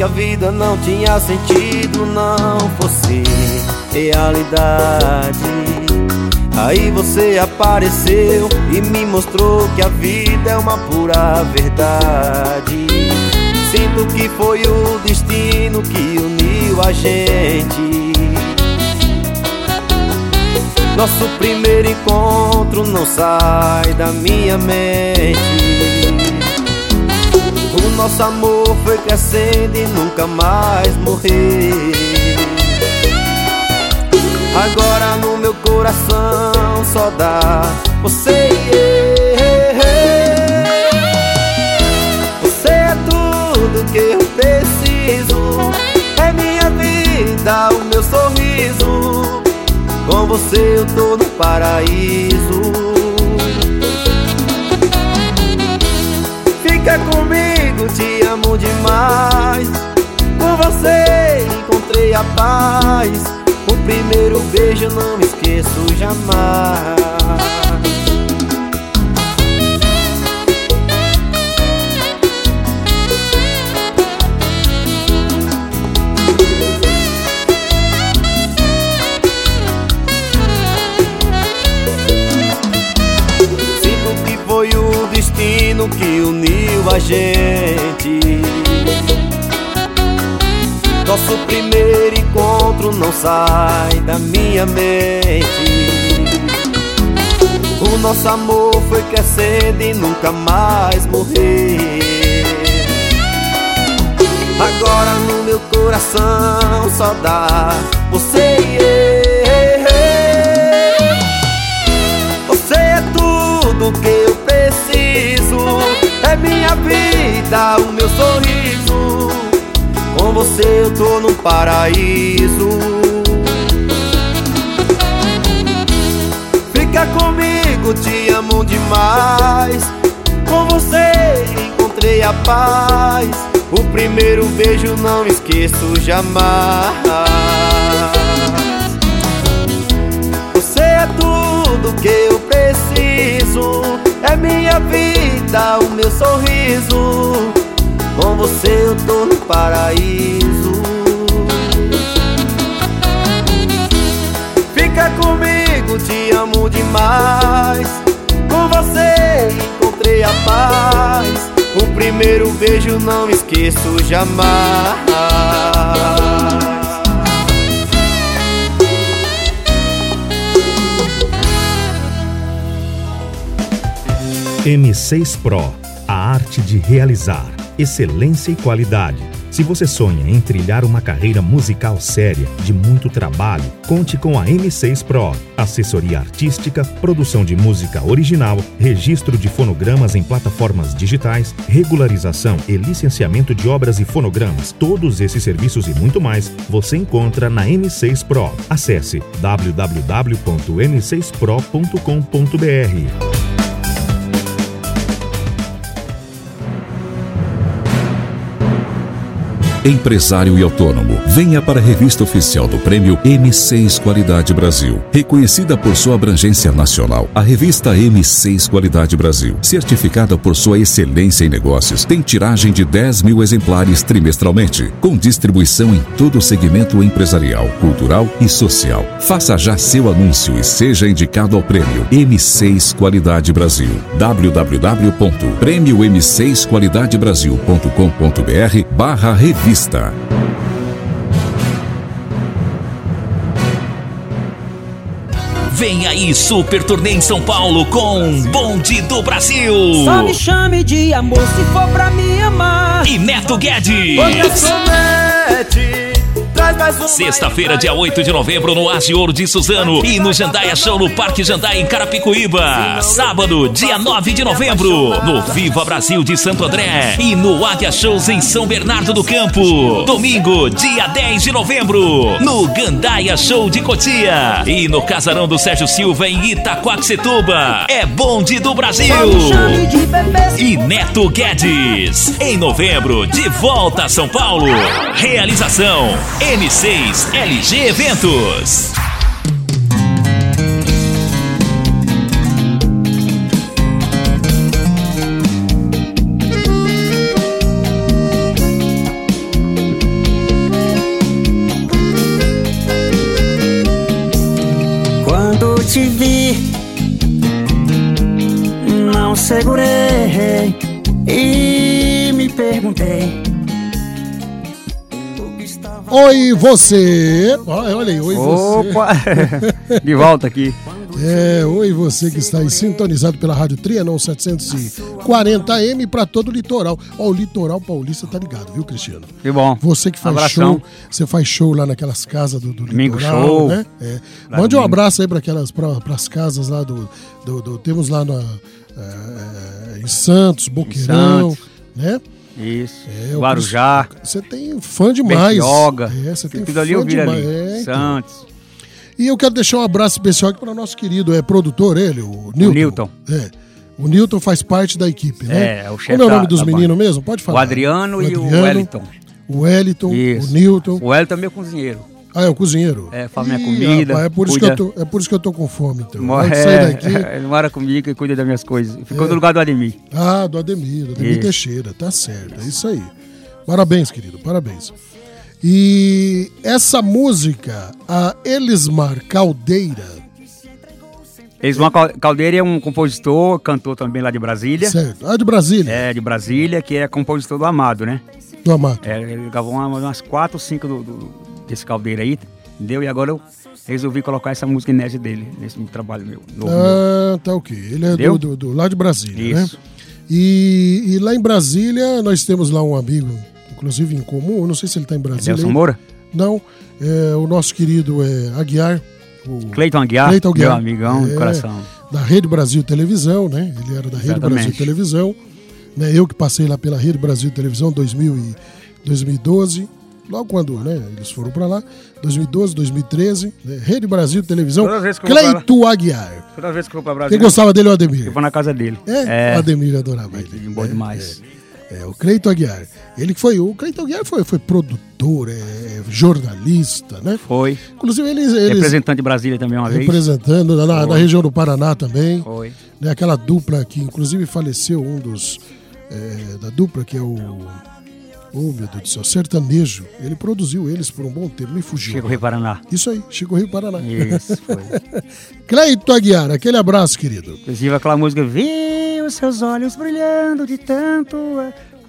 Que a vida não tinha sentido, não fosse realidade. Aí você apareceu e me mostrou que a vida é uma pura verdade. Sinto que foi o destino que uniu a gente. Nosso primeiro encontro não sai da minha mente. O nosso amor foi crescendo e nunca mais morreu. Agora no meu coração só dá você e eu. Você é tudo que eu preciso. É minha vida, o meu sorriso. Com você eu tô no paraíso. Fica comigo, te amo demais. Com você encontrei a paz. O primeiro beijo não esqueço jamais. Destino que uniu a gente. Nosso primeiro encontro não sai da minha mente. O nosso amor foi crescendo e nunca mais morreu. Agora no meu coração só dá minha vida, o meu sorriso. Com você eu tô no paraíso. Fica comigo, te amo demais. Com você encontrei a paz. O primeiro beijo não esqueço jamais. Você é tudo que eu preciso. É minha vida, o meu sorriso. Com você eu tô no paraíso. Fica comigo, te amo demais. Com você encontrei a paz. O primeiro beijo não esqueço jamais. M6 Pro, a arte de realizar, excelência e qualidade. Se você sonha em trilhar uma carreira musical séria, de muito trabalho, conte com a M6 Pro. Assessoria artística, produção de música original, registro de fonogramas em plataformas digitais, regularização e licenciamento de obras e fonogramas. Todos esses serviços e muito mais você encontra na M6 Pro. Acesse www.m6pro.com.br. Empresário e autônomo, venha para a revista oficial do Prêmio M6 Qualidade Brasil. Reconhecida por sua abrangência nacional, a revista M6 Qualidade Brasil, certificada por sua excelência em negócios, tem tiragem de 10 mil exemplares trimestralmente, com distribuição em todo o segmento empresarial, cultural e social. Faça já seu anúncio e seja indicado ao Prêmio M6 Qualidade Brasil. www.prêmio-m6qualidadebrasil.com.br barra revista Vista. Vem aí, Super Turnê em São Paulo com Bonde do Brasil. Só me chame de amor se for pra me amar. E Neto Guedes. Sexta-feira, dia 8 de novembro, no Age Ouro de Suzano e no Jandaia Show no Parque Jandaia em Carapicuíba. Sábado, dia 9 de novembro, no Viva Brasil de Santo André e no Águia Shows em São Bernardo do Campo. Domingo, dia 10 de novembro, no Gandaia Show de Cotia e no Casarão do Sérgio Silva em Itaquaquecetuba. É bonde do Brasil. E Neto Guedes. Em novembro, de volta a São Paulo. Realização M6 LG Eventos. Quando te vi, não segurei e me perguntei. Oi, você. Olha, aí, oi, Opa! você. De volta aqui. É, oi, você que está aí sintonizado pela Rádio Trianon 740M para todo o litoral. Ó, o litoral paulista tá ligado, viu, Cristiano? Que bom. Você que faz Abração. show, você faz show lá naquelas casas do, do Domingo litoral, show. né? É. Mande um abraço aí para aquelas para as casas lá do, do, do- temos lá na, é, em Santos, Boqueirão, Santos. né? Isso. É, o Guarujá. Você tem fã demais. Bertioga. É, você tem Tudo fã ali eu vi demais. ali. É, então. Santos. E eu quero deixar um abraço especial aqui para o nosso querido é, produtor, ele, o Newton. Newton. É. O Newton faz parte da equipe, né? É, o chefe Como é o da- nome dos da meninos banda. mesmo? Pode falar. O Adriano e o Adriano, Wellington. O Wellington, Isso. o Newton. O Wellington é meu cozinheiro. Ah, é o cozinheiro. É, faz minha comida. rapaz, é, por isso que cuida- eu tô, é por isso que eu tô com fome, então. Sair é, daqui. Ele mora comigo e cuida das minhas coisas. Ficou É. no lugar do Ademir. Ah, do Ademir, do Ademir Isso. Teixeira, tá certo, é isso aí. Parabéns, querido, parabéns. E essa música, a Elismar Caldeira, Elismar Cal- Caldeira é um compositor, cantor também lá de Brasília. certo? Ah, de Brasília, É, de Brasília, que é compositor do Amado, né? do Amato. É, ele gravou uma- umas quatro, cinco do, do- desse Caldeira aí, entendeu? E agora eu resolvi colocar essa música inédita dele, nesse trabalho meu. novo meu. Ah, tá ok. Ele é do, do, do- lá de Brasília, Isso. né? E, e lá em Brasília, nós temos lá um amigo, inclusive em comum, eu não sei se ele tá em Brasília. Nelson aí. Moura? Não, é, o nosso querido é, Aguiar. Cleiton Aguiar, Cleiton meu amigão de É, coração. Da Rede Brasil Televisão, né? Ele era da Rede Exatamente. Brasil Televisão. Né? Eu que passei lá pela Rede Brasil Televisão 2000 e 2012. Logo quando né, eles foram pra lá, 2012, 2013, né? Rede Brasil Televisão, lá- Cleito Aguiar. Toda vez que eu vou pra Quem Brasília. gostava dele é o Ademir. Eu vou na casa dele. É, o Ademir adorava ele. Bom demais. É, o Cleito Aguiar. Ele que foi, o Cleito Aguiar foi, foi produtor, é, é, jornalista, né? Foi. Inclusive eles, eles Representante de Brasília também uma vez. representando na, na região do Paraná também. Foi. Né, aquela dupla que inclusive faleceu um dos é, da dupla que é o Oh, meu Deus do céu, sertanejo. Ele produziu eles por um bom tempo, me fugiu. Chico Rio Paraná. Isso aí, Chico Rio Paraná. Isso, foi. Cleito Aguiar, aquele abraço, querido. Inclusive aquela música Vi os seus olhos brilhando de tanto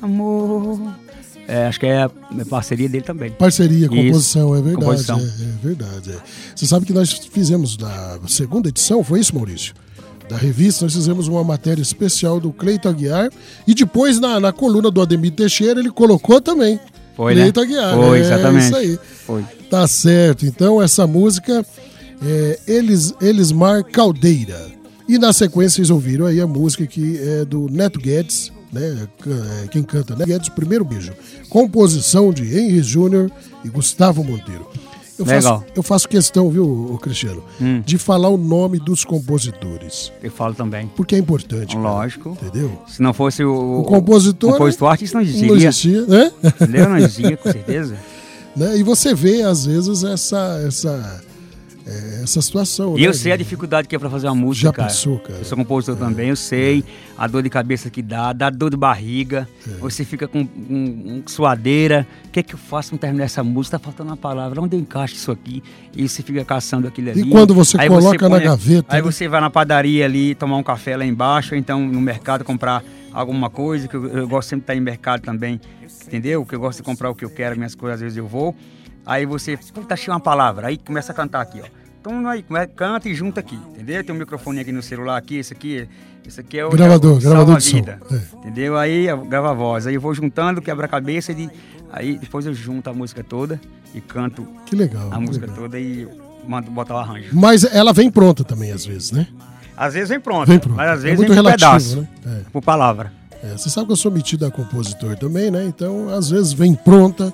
amor. É, acho que é a parceria dele também. Parceria, Isso, composição, é verdade. composição. É, é verdade. é. Você sabe que nós fizemos na segunda edição, foi isso, Maurício? Da revista, nós fizemos uma matéria especial do Cleito Aguiar. E depois, na, na coluna do Ademir Teixeira, ele colocou também. Foi, né? Cleito Aguiar. Foi, é, exatamente. Isso aí. Foi. Tá certo. Então, essa música é Elis, Elismar Caldeira. E na sequência, vocês ouviram aí a música que é do Neto Guedes, né? É, Quem canta Neto Guedes, Primeiro Beijo. Composição de Henry Júnior e Gustavo Monteiro. Eu Legal. faço, eu faço questão, viu, Cristiano, Hum. de falar o nome dos compositores. Eu falo também. Porque é importante. cara, Lógico. Entendeu? Se não fosse o, O compositor. o compositor, artista não existiria. Não existia, né? Entendeu? Não existia, com certeza. Né? E você vê, às vezes, essa, essa, é, essa situação. E né? eu sei a dificuldade que é pra fazer uma música, Já cara. passou, cara. É. Eu sou compositor também, eu sei a dor de cabeça que dá, dá dor de barriga, É. você fica com um, um suadeira. O que é que eu faço pra terminar essa música? Tá faltando uma palavra, onde eu encaixo isso aqui? E você fica caçando aquilo ali. quando você Aí coloca na gaveta, Aí né? você vai na padaria ali tomar um café lá embaixo, ou então no mercado comprar alguma coisa, que eu, eu gosto sempre de estar em mercado também, entendeu? Que eu gosto de comprar o que eu quero, minhas coisas, às vezes eu vou. Aí você, puta, achei uma palavra, aí começa a cantar aqui, ó. Então aí, come- canta e junta aqui, entendeu? Tem um microfone aqui no celular, aqui, esse aqui, esse aqui é o Gravador, é gravador de som, salva-vida, Entendeu? Aí eu gravo a voz, aí eu vou juntando, quebra a cabeça, e aí depois eu junto a música toda e canto Que legal. a que música legal. toda e mando botar o arranjo. Mas ela vem pronta também, às vezes, né? Às vezes vem pronto, Vem pronto. mas às É vezes muito vem relativo, pedaço, né? É. por palavra. É, você sabe que eu sou metido a compositor também, né? Então, às vezes vem pronta.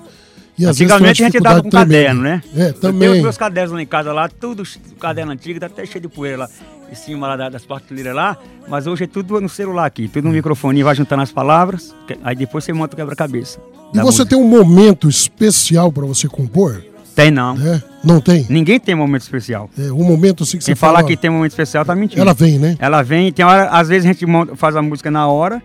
E Antigamente a gente dava com caderno, né? É, Eu tenho também. os meus cadernos lá em casa lá, tudo caderno antigo, tá até cheio de poeira lá em cima lá da- das prateleiras lá, mas hoje é tudo no celular aqui, tudo no microfone, vai juntando as palavras, aí depois você monta o quebra-cabeça. E você música. tem um momento especial pra você compor? Tem não. É? Não tem? Ninguém tem momento especial. É, um momento assim que Quem você falar fala, que tem momento especial tá mentindo. Ela vem, né? Ela vem, tem hora, às vezes a gente monta- faz a música na hora,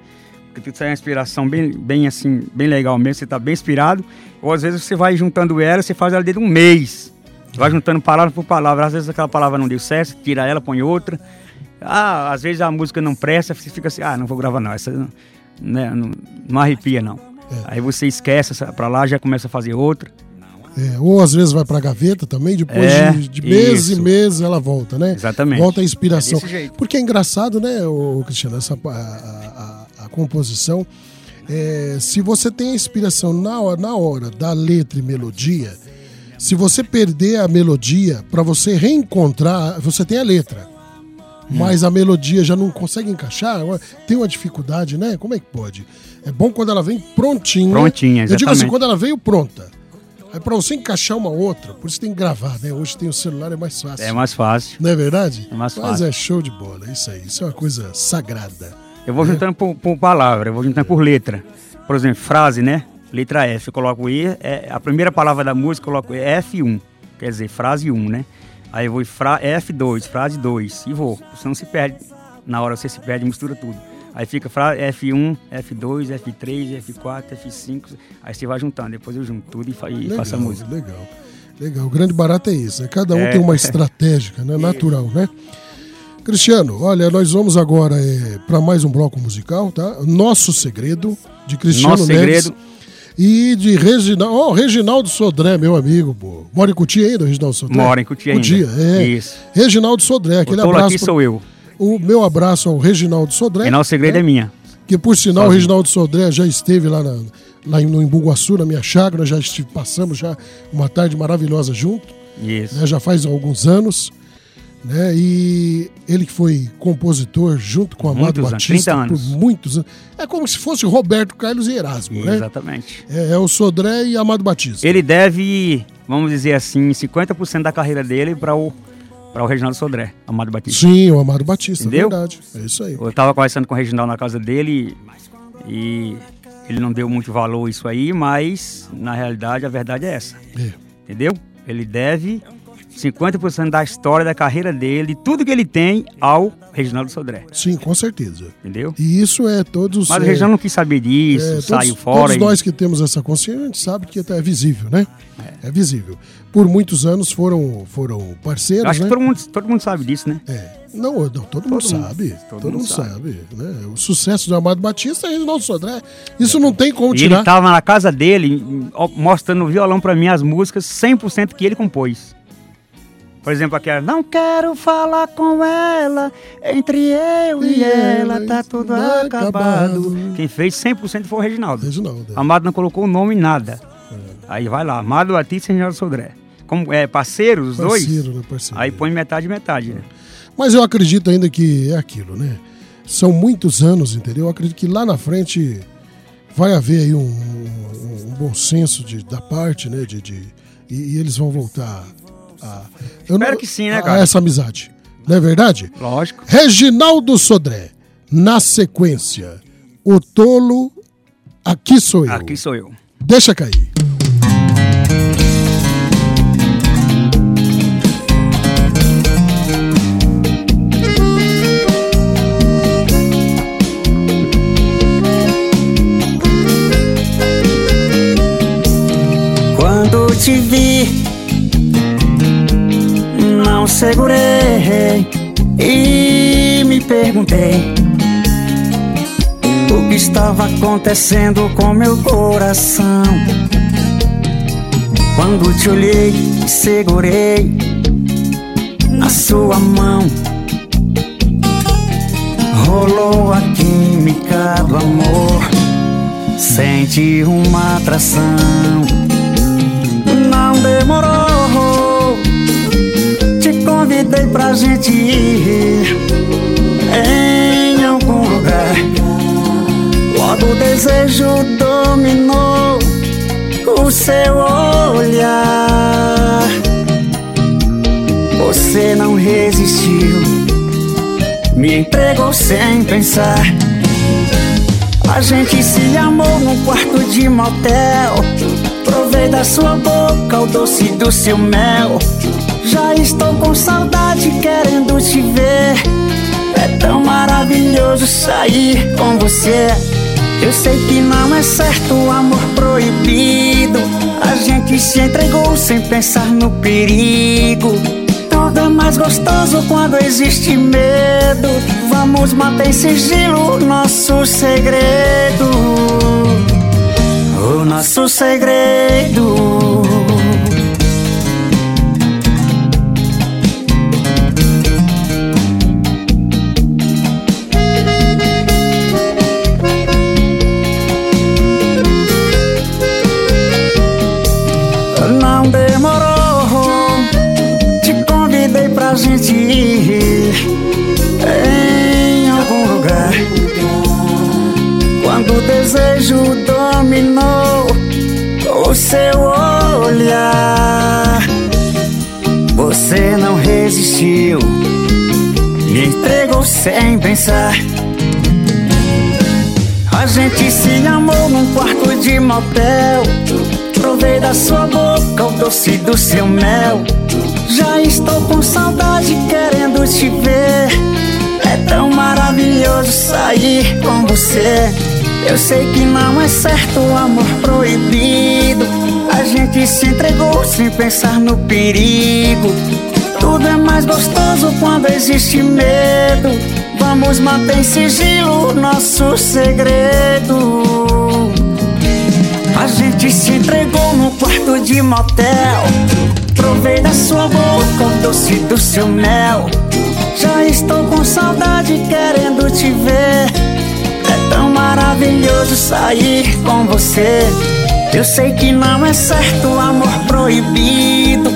que tudo sai uma inspiração bem, bem assim, bem legal mesmo, você tá bem inspirado, ou às vezes você vai juntando ela, você faz ela dentro de um mês. Vai juntando palavra por palavra, às vezes aquela palavra não deu certo, tira ela, põe outra. Ah, às vezes a música não presta, você fica assim, ah, não vou gravar não, essa né, não, não arrepia não. É. Aí você esquece essa pra lá, já começa a fazer outra. É, ou às vezes vai pra gaveta também, depois É, de, de meses e meses ela volta, né? Exatamente. Volta a inspiração. É. Porque é engraçado, né, ô, Cristiano, essa, a, a- a- a composição. é, se você tem a inspiração na hora, na hora da letra e melodia, se você perder a melodia, pra você reencontrar, você tem a letra. Hum. Mas a melodia já não consegue encaixar, tem uma dificuldade, né? Como é que pode? É bom quando ela vem prontinha. Prontinha, Eu digo assim, exatamente. quando ela veio pronta. Aí pra você encaixar uma outra, por isso tem que gravar, né? Hoje tem o celular, é mais fácil. É mais fácil. Não é verdade? É mais Mas fácil. é show de bola, isso aí. Isso é uma coisa sagrada. Eu vou juntando por, por palavra, eu vou juntando por letra. Por exemplo, frase, né? Letra F, eu coloco E, é, a primeira palavra da música eu coloco F1, quer dizer, frase 1, né? Aí eu vou fra F2, frase 2, e vou. Você não se perde. Na hora você se perde, mistura tudo. Aí fica fra F1, F2, F3, F4, F5, aí você vai juntando, depois eu junto tudo e, fa legal, faço a música. Legal. Legal. O grande barato é isso. Né? Cada um É. tem uma estratégica, né? Natural, né? Cristiano, olha, nós vamos agora para mais um bloco musical, tá? Nosso Segredo, de Cristiano Nosso Neves. Segredo. E de Reginaldo, oh, Reginaldo Sodré, meu amigo, pô. Mora em Cutia ainda, Reginaldo Sodré? Mora em Cotia ainda. Cutia, é. Isso. Reginaldo Sodré, aquele O abraço. aqui sou eu. O meu abraço ao Reginaldo Sodré. E nosso segredo né? é minha. Que por sinal, o Sozinho. Reginaldo Sodré já esteve lá, na, lá no Embuguaçu, na minha chácara, já estive, passamos já uma tarde maravilhosa junto, Isso. né, já faz alguns anos. Né, e ele que foi compositor junto com Amado Muitos Batista 30 anos. por muitos anos. É como se fosse Roberto Carlos e Erasmo, né? Exatamente. É, é o Sodré e Amado Batista. Ele deve, vamos dizer assim, 50% da carreira dele para o para o Reginaldo Sodré, Amado Batista. Sim, o Amado Batista, Entendeu? verdade. É isso aí. Eu estava conversando com o Reginaldo na casa dele e ele não deu muito valor a isso aí, mas na realidade a verdade é essa. É. Entendeu? Ele deve 50% da história, da carreira dele, tudo que ele tem ao Reginaldo Sodré. Sim, com certeza. Entendeu? E isso é todos. Mas o é, Reginaldo não quis saber disso, é, todos, saiu fora. Todos e- nós que temos essa consciência, a gente sabe que é visível, né? É, visível. Por muitos anos foram, foram parceiros, Eu acho né? que todo mundo, todo mundo sabe disso, né? É. Não, não todo, mundo mundo- sabe. todo Todo, mundo mundo sabe. né? O sucesso do Amado Batista é Reginaldo Sodré. Isso não tem como E tirar. ele tava na casa dele, mostrando o violão pra mim, as músicas 100% que ele compôs. Por exemplo, aquela Não quero falar com ela, entre eu e, E ela, ela, tá tudo acabado. acabado. Quem fez 100% foi o Reginaldo. Reginaldo. é. Amado não colocou o nome em nada. Aí vai lá, Amado Batista e Reginaldo Sodré. Como é parceiro, os dois? Parceiro, né? Parceiro. Aí põe metade metade, né? Mas eu acredito ainda que é aquilo, né? São muitos anos, entendeu? Eu acredito que lá na frente vai haver aí um, um- um bom senso de, da parte, né? De, de- e, e eles vão voltar a. eu Espero que sim, né, cara? A essa amizade. Não é verdade? Lógico. Reginaldo Sodré, na sequência, o tolo, aqui sou eu. Aqui sou eu. Deixa cair. Quando te vi, não segurei e me perguntei o que estava acontecendo com meu coração. Quando te olhei, segurei na sua mão. Rolou a química do amor. Senti uma atração. Não demorou. Convidei pra gente ir em algum lugar. Logo o desejo dominou o seu olhar. Você não resistiu, me entregou sem pensar. A gente se amou num quarto de motel. Provei da sua boca o doce do seu mel. Já estou com saudade querendo te ver. É tão maravilhoso sair com você. Eu sei que não é certo o amor proibido. A gente se entregou sem pensar no perigo. Tudo é mais gostoso quando existe medo. Vamos manter em sigilo nosso segredo. O nosso segredo. Não demorou. Te convidei pra gente ir em algum lugar. Quando o desejo dominou o seu olhar, você não resistiu, me entregou sem pensar. A gente se amou num quarto de motel. Provei da sua boca doce do seu mel. Já estou com saudade querendo te ver. É tão maravilhoso sair com você. Eu sei que não é certo o amor proibido. A gente se entregou sem pensar no perigo. Tudo é mais gostoso quando existe medo. Vamos manter em sigilo o nosso segredo. A gente se entregou no quarto de motel. Provei da sua boca o doce do seu mel. Já estou com saudade querendo te ver. É tão maravilhoso sair com você. Eu sei que não é certo o amor proibido.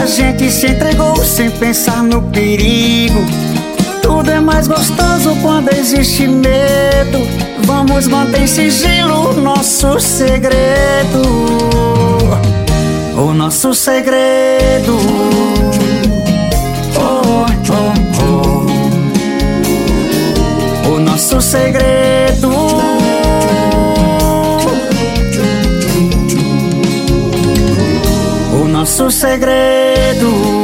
A gente se entregou sem pensar no perigo. Tudo é mais gostoso quando existe medo. Vamos manter sigilo nosso segredo. O nosso segredo. Oh, oh, oh. O nosso segredo. O nosso segredo.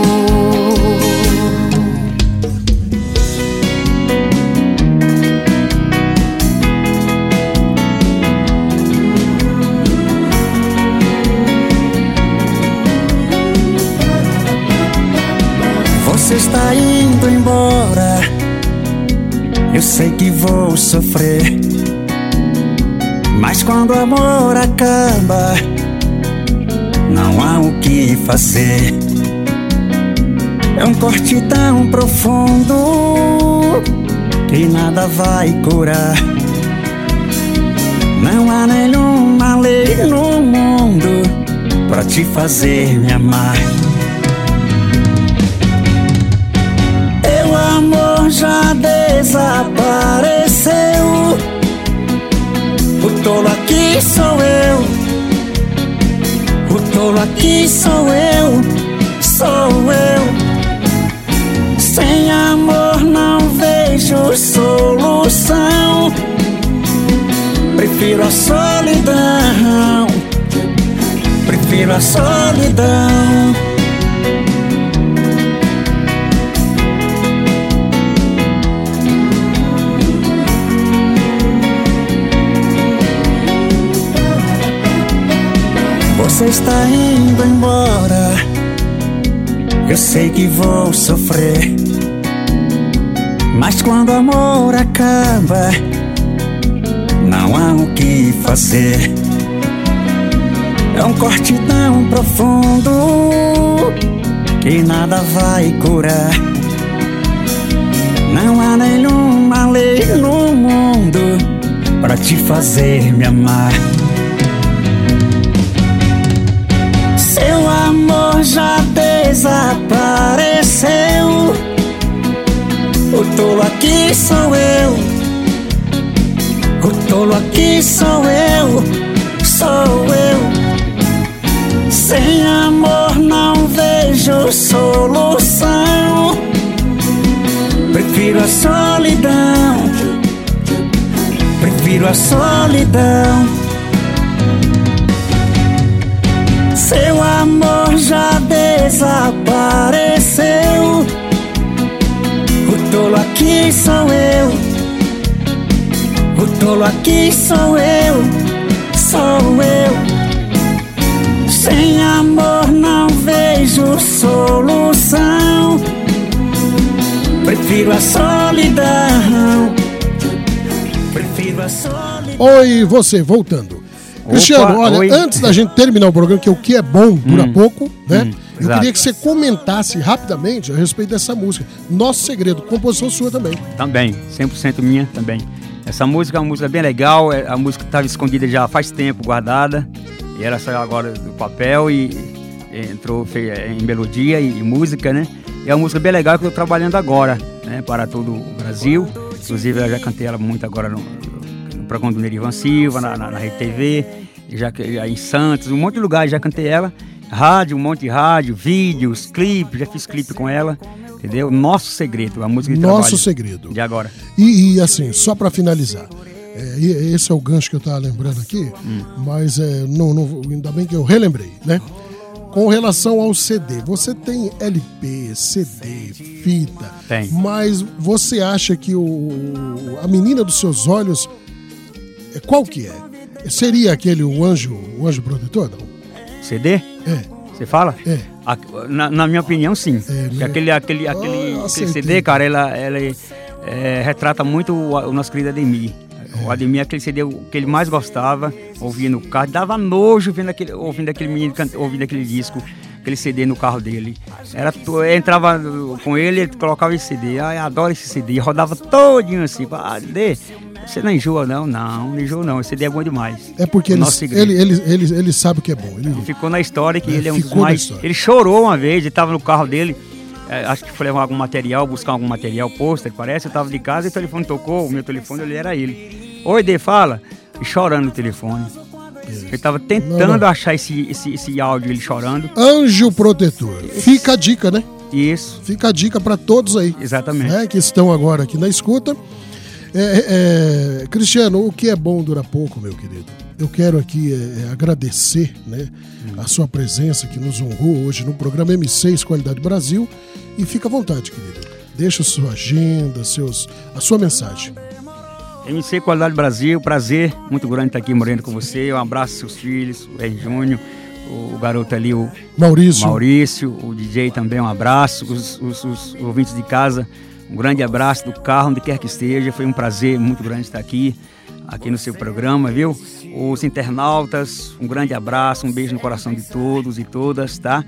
está indo embora. Eu sei que vou sofrer. Mas quando o amor acaba, não há o que fazer. É um corte tão profundo que nada vai curar. Não há nenhuma lei no mundo pra te fazer me amar. Já desapareceu. O tolo aqui sou eu. O tolo aqui sou eu. Sou eu. Sem amor não vejo solução. Prefiro a solidão. Prefiro a solidão. Você está indo embora. Eu sei que vou sofrer. Mas quando o amor acaba, não há o que fazer. É um corte tão profundo que nada vai curar. Não há nenhuma lei no mundo para te fazer me amar. Amor já desapareceu. O tolo aqui sou eu. O tolo aqui sou eu. Sou eu. Sem amor não vejo solução. Prefiro a solidão. Prefiro a solidão. Seu amor já desapareceu. O tolo aqui sou eu. O tolo aqui sou eu. Sou eu. Sem amor não vejo solução. Prefiro a solidão. Prefiro a solidão. Oi, você, voltando. Cristiano, olha, oi. antes da gente terminar o programa, que o que é bom dura Hum, pouco, né? hum, eu exato. queria que você comentasse rapidamente a respeito dessa música. Nosso Segredo, composição sua também. Também, 100% minha também. Essa música é uma música bem legal, é- a música estava escondida já faz tempo, guardada, e ela saiu agora do papel e, entrou fe- em melodia e, música, né? E é uma música bem legal que eu estou trabalhando agora, né? Para todo o Brasil. Inclusive eu já cantei ela muito agora no programa do Nerivan Silva, na, na, na Rede TV, já, já em Santos, um monte de lugares já cantei ela. Rádio, um monte de rádio, vídeos, clipes, já fiz clipe com ela, entendeu? Nosso Segredo, a música de Nosso trabalho Segredo. De agora. E, e, assim, só pra finalizar. é, esse é o gancho que eu tava lembrando aqui, Hum. mas é, não, não- ainda bem que eu relembrei, né? Com relação ao CD, você tem LP, CD, fita, Tem. mas você acha que o, a menina dos seus olhos, qual que é? Seria aquele o anjo, o anjo protetor? Não? CD? É. Você fala? É. Na, na minha opinião, sim. Porque Aquele, aquele, aquele, aquele acertei. CD, cara, ela, ela é, retrata muito o, o nosso querido Ademir. O Ademir, aquele CD o que ele mais gostava, ouvia no carro, dava nojo ouvindo aquele, ouvindo aquele menino, ouvindo aquele disco, aquele CD no carro dele. Era, eu entrava com ele, ele colocava esse CD, ai, adoro esse CD, rodava todinho assim, ah, Dê, você não enjoa não? Não, não enjoa não, esse CD é bom demais. É porque ele, ele, ele, ele, ele sabe o que é bom. Ele, Ficou na história que É, ele é um dos mais. Ele chorou uma vez, ele estava no carro dele. é, acho que foi levar algum material, buscar algum material, pôster, parece. Eu estava de casa e o telefone tocou, o meu telefone ele era ele. Oi, Dê, fala. E chorando no telefone. Ele estava tentando Não, achar esse, esse, esse áudio, ele chorando. Anjo protetor. Fica a dica, né? Isso. Fica a dica para todos aí. Exatamente. né, que estão agora aqui na escuta. É, é, é, Cristiano, o que é bom dura pouco, meu querido. Eu quero aqui é, é, agradecer né, a sua presença que nos honrou hoje no programa M6 Qualidade Brasil. E fica à vontade, querido. Deixa a sua agenda, seus, a sua mensagem. MC Qualidade Brasil, prazer muito grande estar aqui morando com você. Um abraço aos seus filhos, o R. Júnior, o garoto ali, o Maurício. Maurício, o DJ também, um abraço. Os, os- os ouvintes de casa, Um grande abraço do carro, onde quer que esteja. Foi um prazer muito grande estar aqui, aqui no seu programa, viu? Os internautas, um grande abraço, um beijo no coração de todos e todas, tá?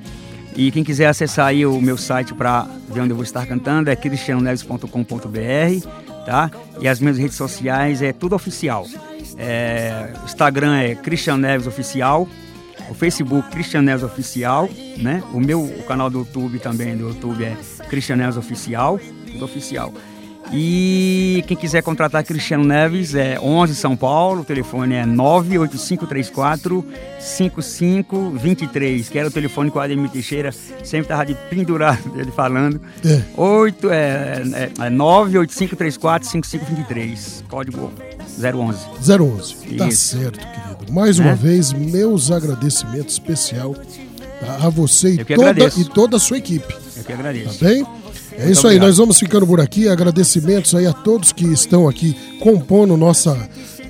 E quem quiser acessar aí o meu site para ver onde eu vou estar cantando é cristianoneves.com.br, tá? E as minhas redes sociais é tudo oficial. É, Instagram é Cristiano Neves Oficial, o Facebook Cristiano Neves Oficial, né? O meu o canal do YouTube também do YouTube é Cristiano Neves Oficial, tudo oficial. E quem quiser contratar Cristiano Neves é 11 São Paulo, o telefone é 98534 5523, que era o telefone que o Ademir Teixeira sempre estava de pendurado ele falando. É. 8, é, é, é 98534 5523, código 011. 011. Tá Isso. certo, querido. Mais uma Né? vez, meus agradecimentos especial tá, a você e toda, agradeço. e toda a sua equipe. Eu que agradeço. Tá bem? É isso aí, nós vamos ficando por aqui. Agradecimentos aí a todos que estão aqui compondo nossa,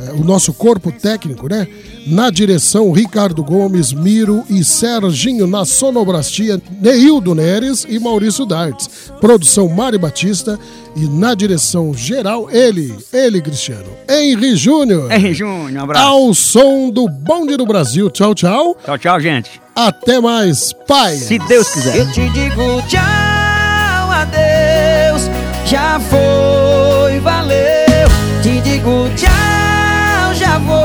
eh, o nosso corpo técnico, né? Na direção, Ricardo Gomes, Miro e Serginho. Na sonoblastia, Neildo Neres e Maurício Dartes. Produção Mari Batista. E na direção geral, ele, ele, Cristiano, Henry Júnior. Henry Júnior, um abraço. Ao som do Bonde do Brasil. Tchau, tchau. Tchau, tchau, gente. Até mais. Pai. Se Deus quiser. Eu te digo tchau, adeus, já foi, valeu. Te digo tchau, já vou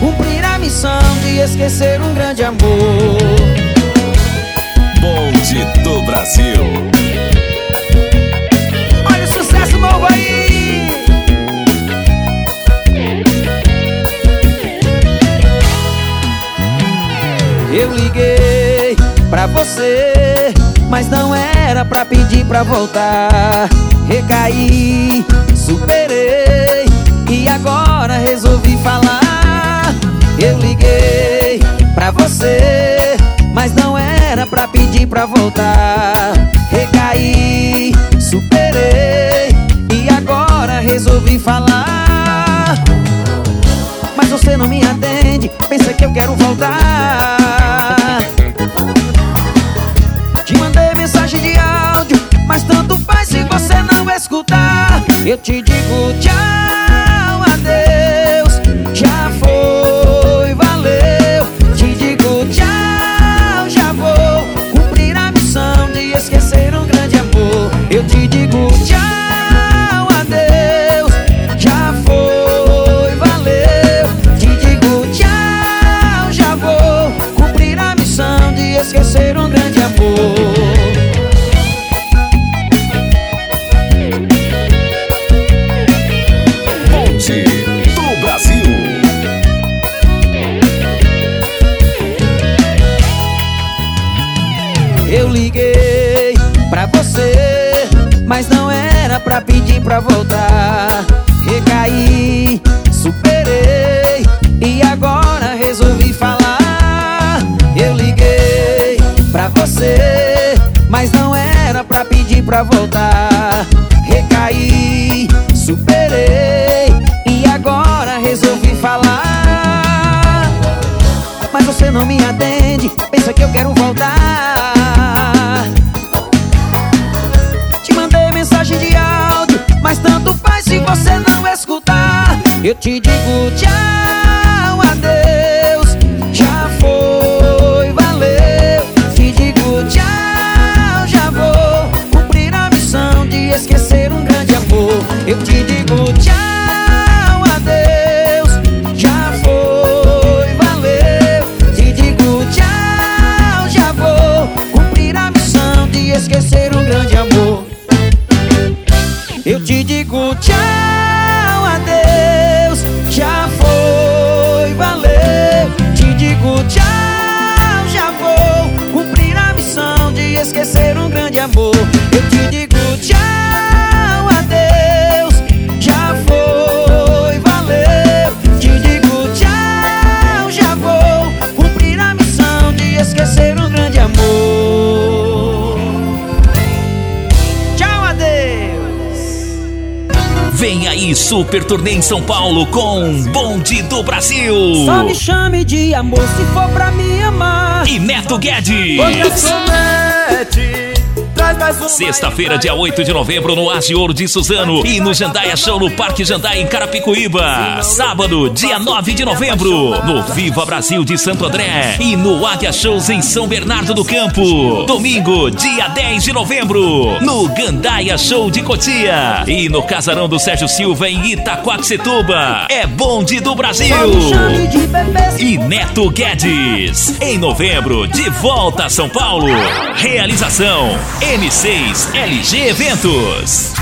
cumprir a missão de esquecer um grande amor. Bonde do Brasil. Olha o sucesso novo aí. Eu liguei pra você, mas não era pra pedir pra voltar. Recaí, superei e agora resolvi falar. Eu liguei pra você, mas não era pra pedir pra voltar. Recaí, superei e agora resolvi falar. Mas você não me atende, pensa que eu quero voltar. Eu te digo tchau, voltar. Recaí, superei e agora resolvi falar. Eu liguei pra você, mas não era pra pedir pra voltar. Recaí, superei e agora resolvi falar. Mas você não me atende, pensa que eu quero voltar. Eu te digo tchau, Super Turnê em São Paulo com Bonde do Brasil. Só me chame de amor se for pra me amar. E Neto Guedes. Uma Sexta-feira, dia 8 de novembro, no Age Ouro de Suzano. E no Jandaia Show no Parque Jandaia, em Carapicuíba. Sábado, dia 9 de novembro, no Viva Brasil de Santo André. E no Águia Shows em São Bernardo do Campo. Domingo, dia 10 de novembro, no Gandaia Show de Cotia. E no Casarão do Sérgio Silva, em Itaquaquecetuba. É bonde do Brasil. E Neto Guedes. Em novembro, de volta a São Paulo. Realização M6 LG Eventos.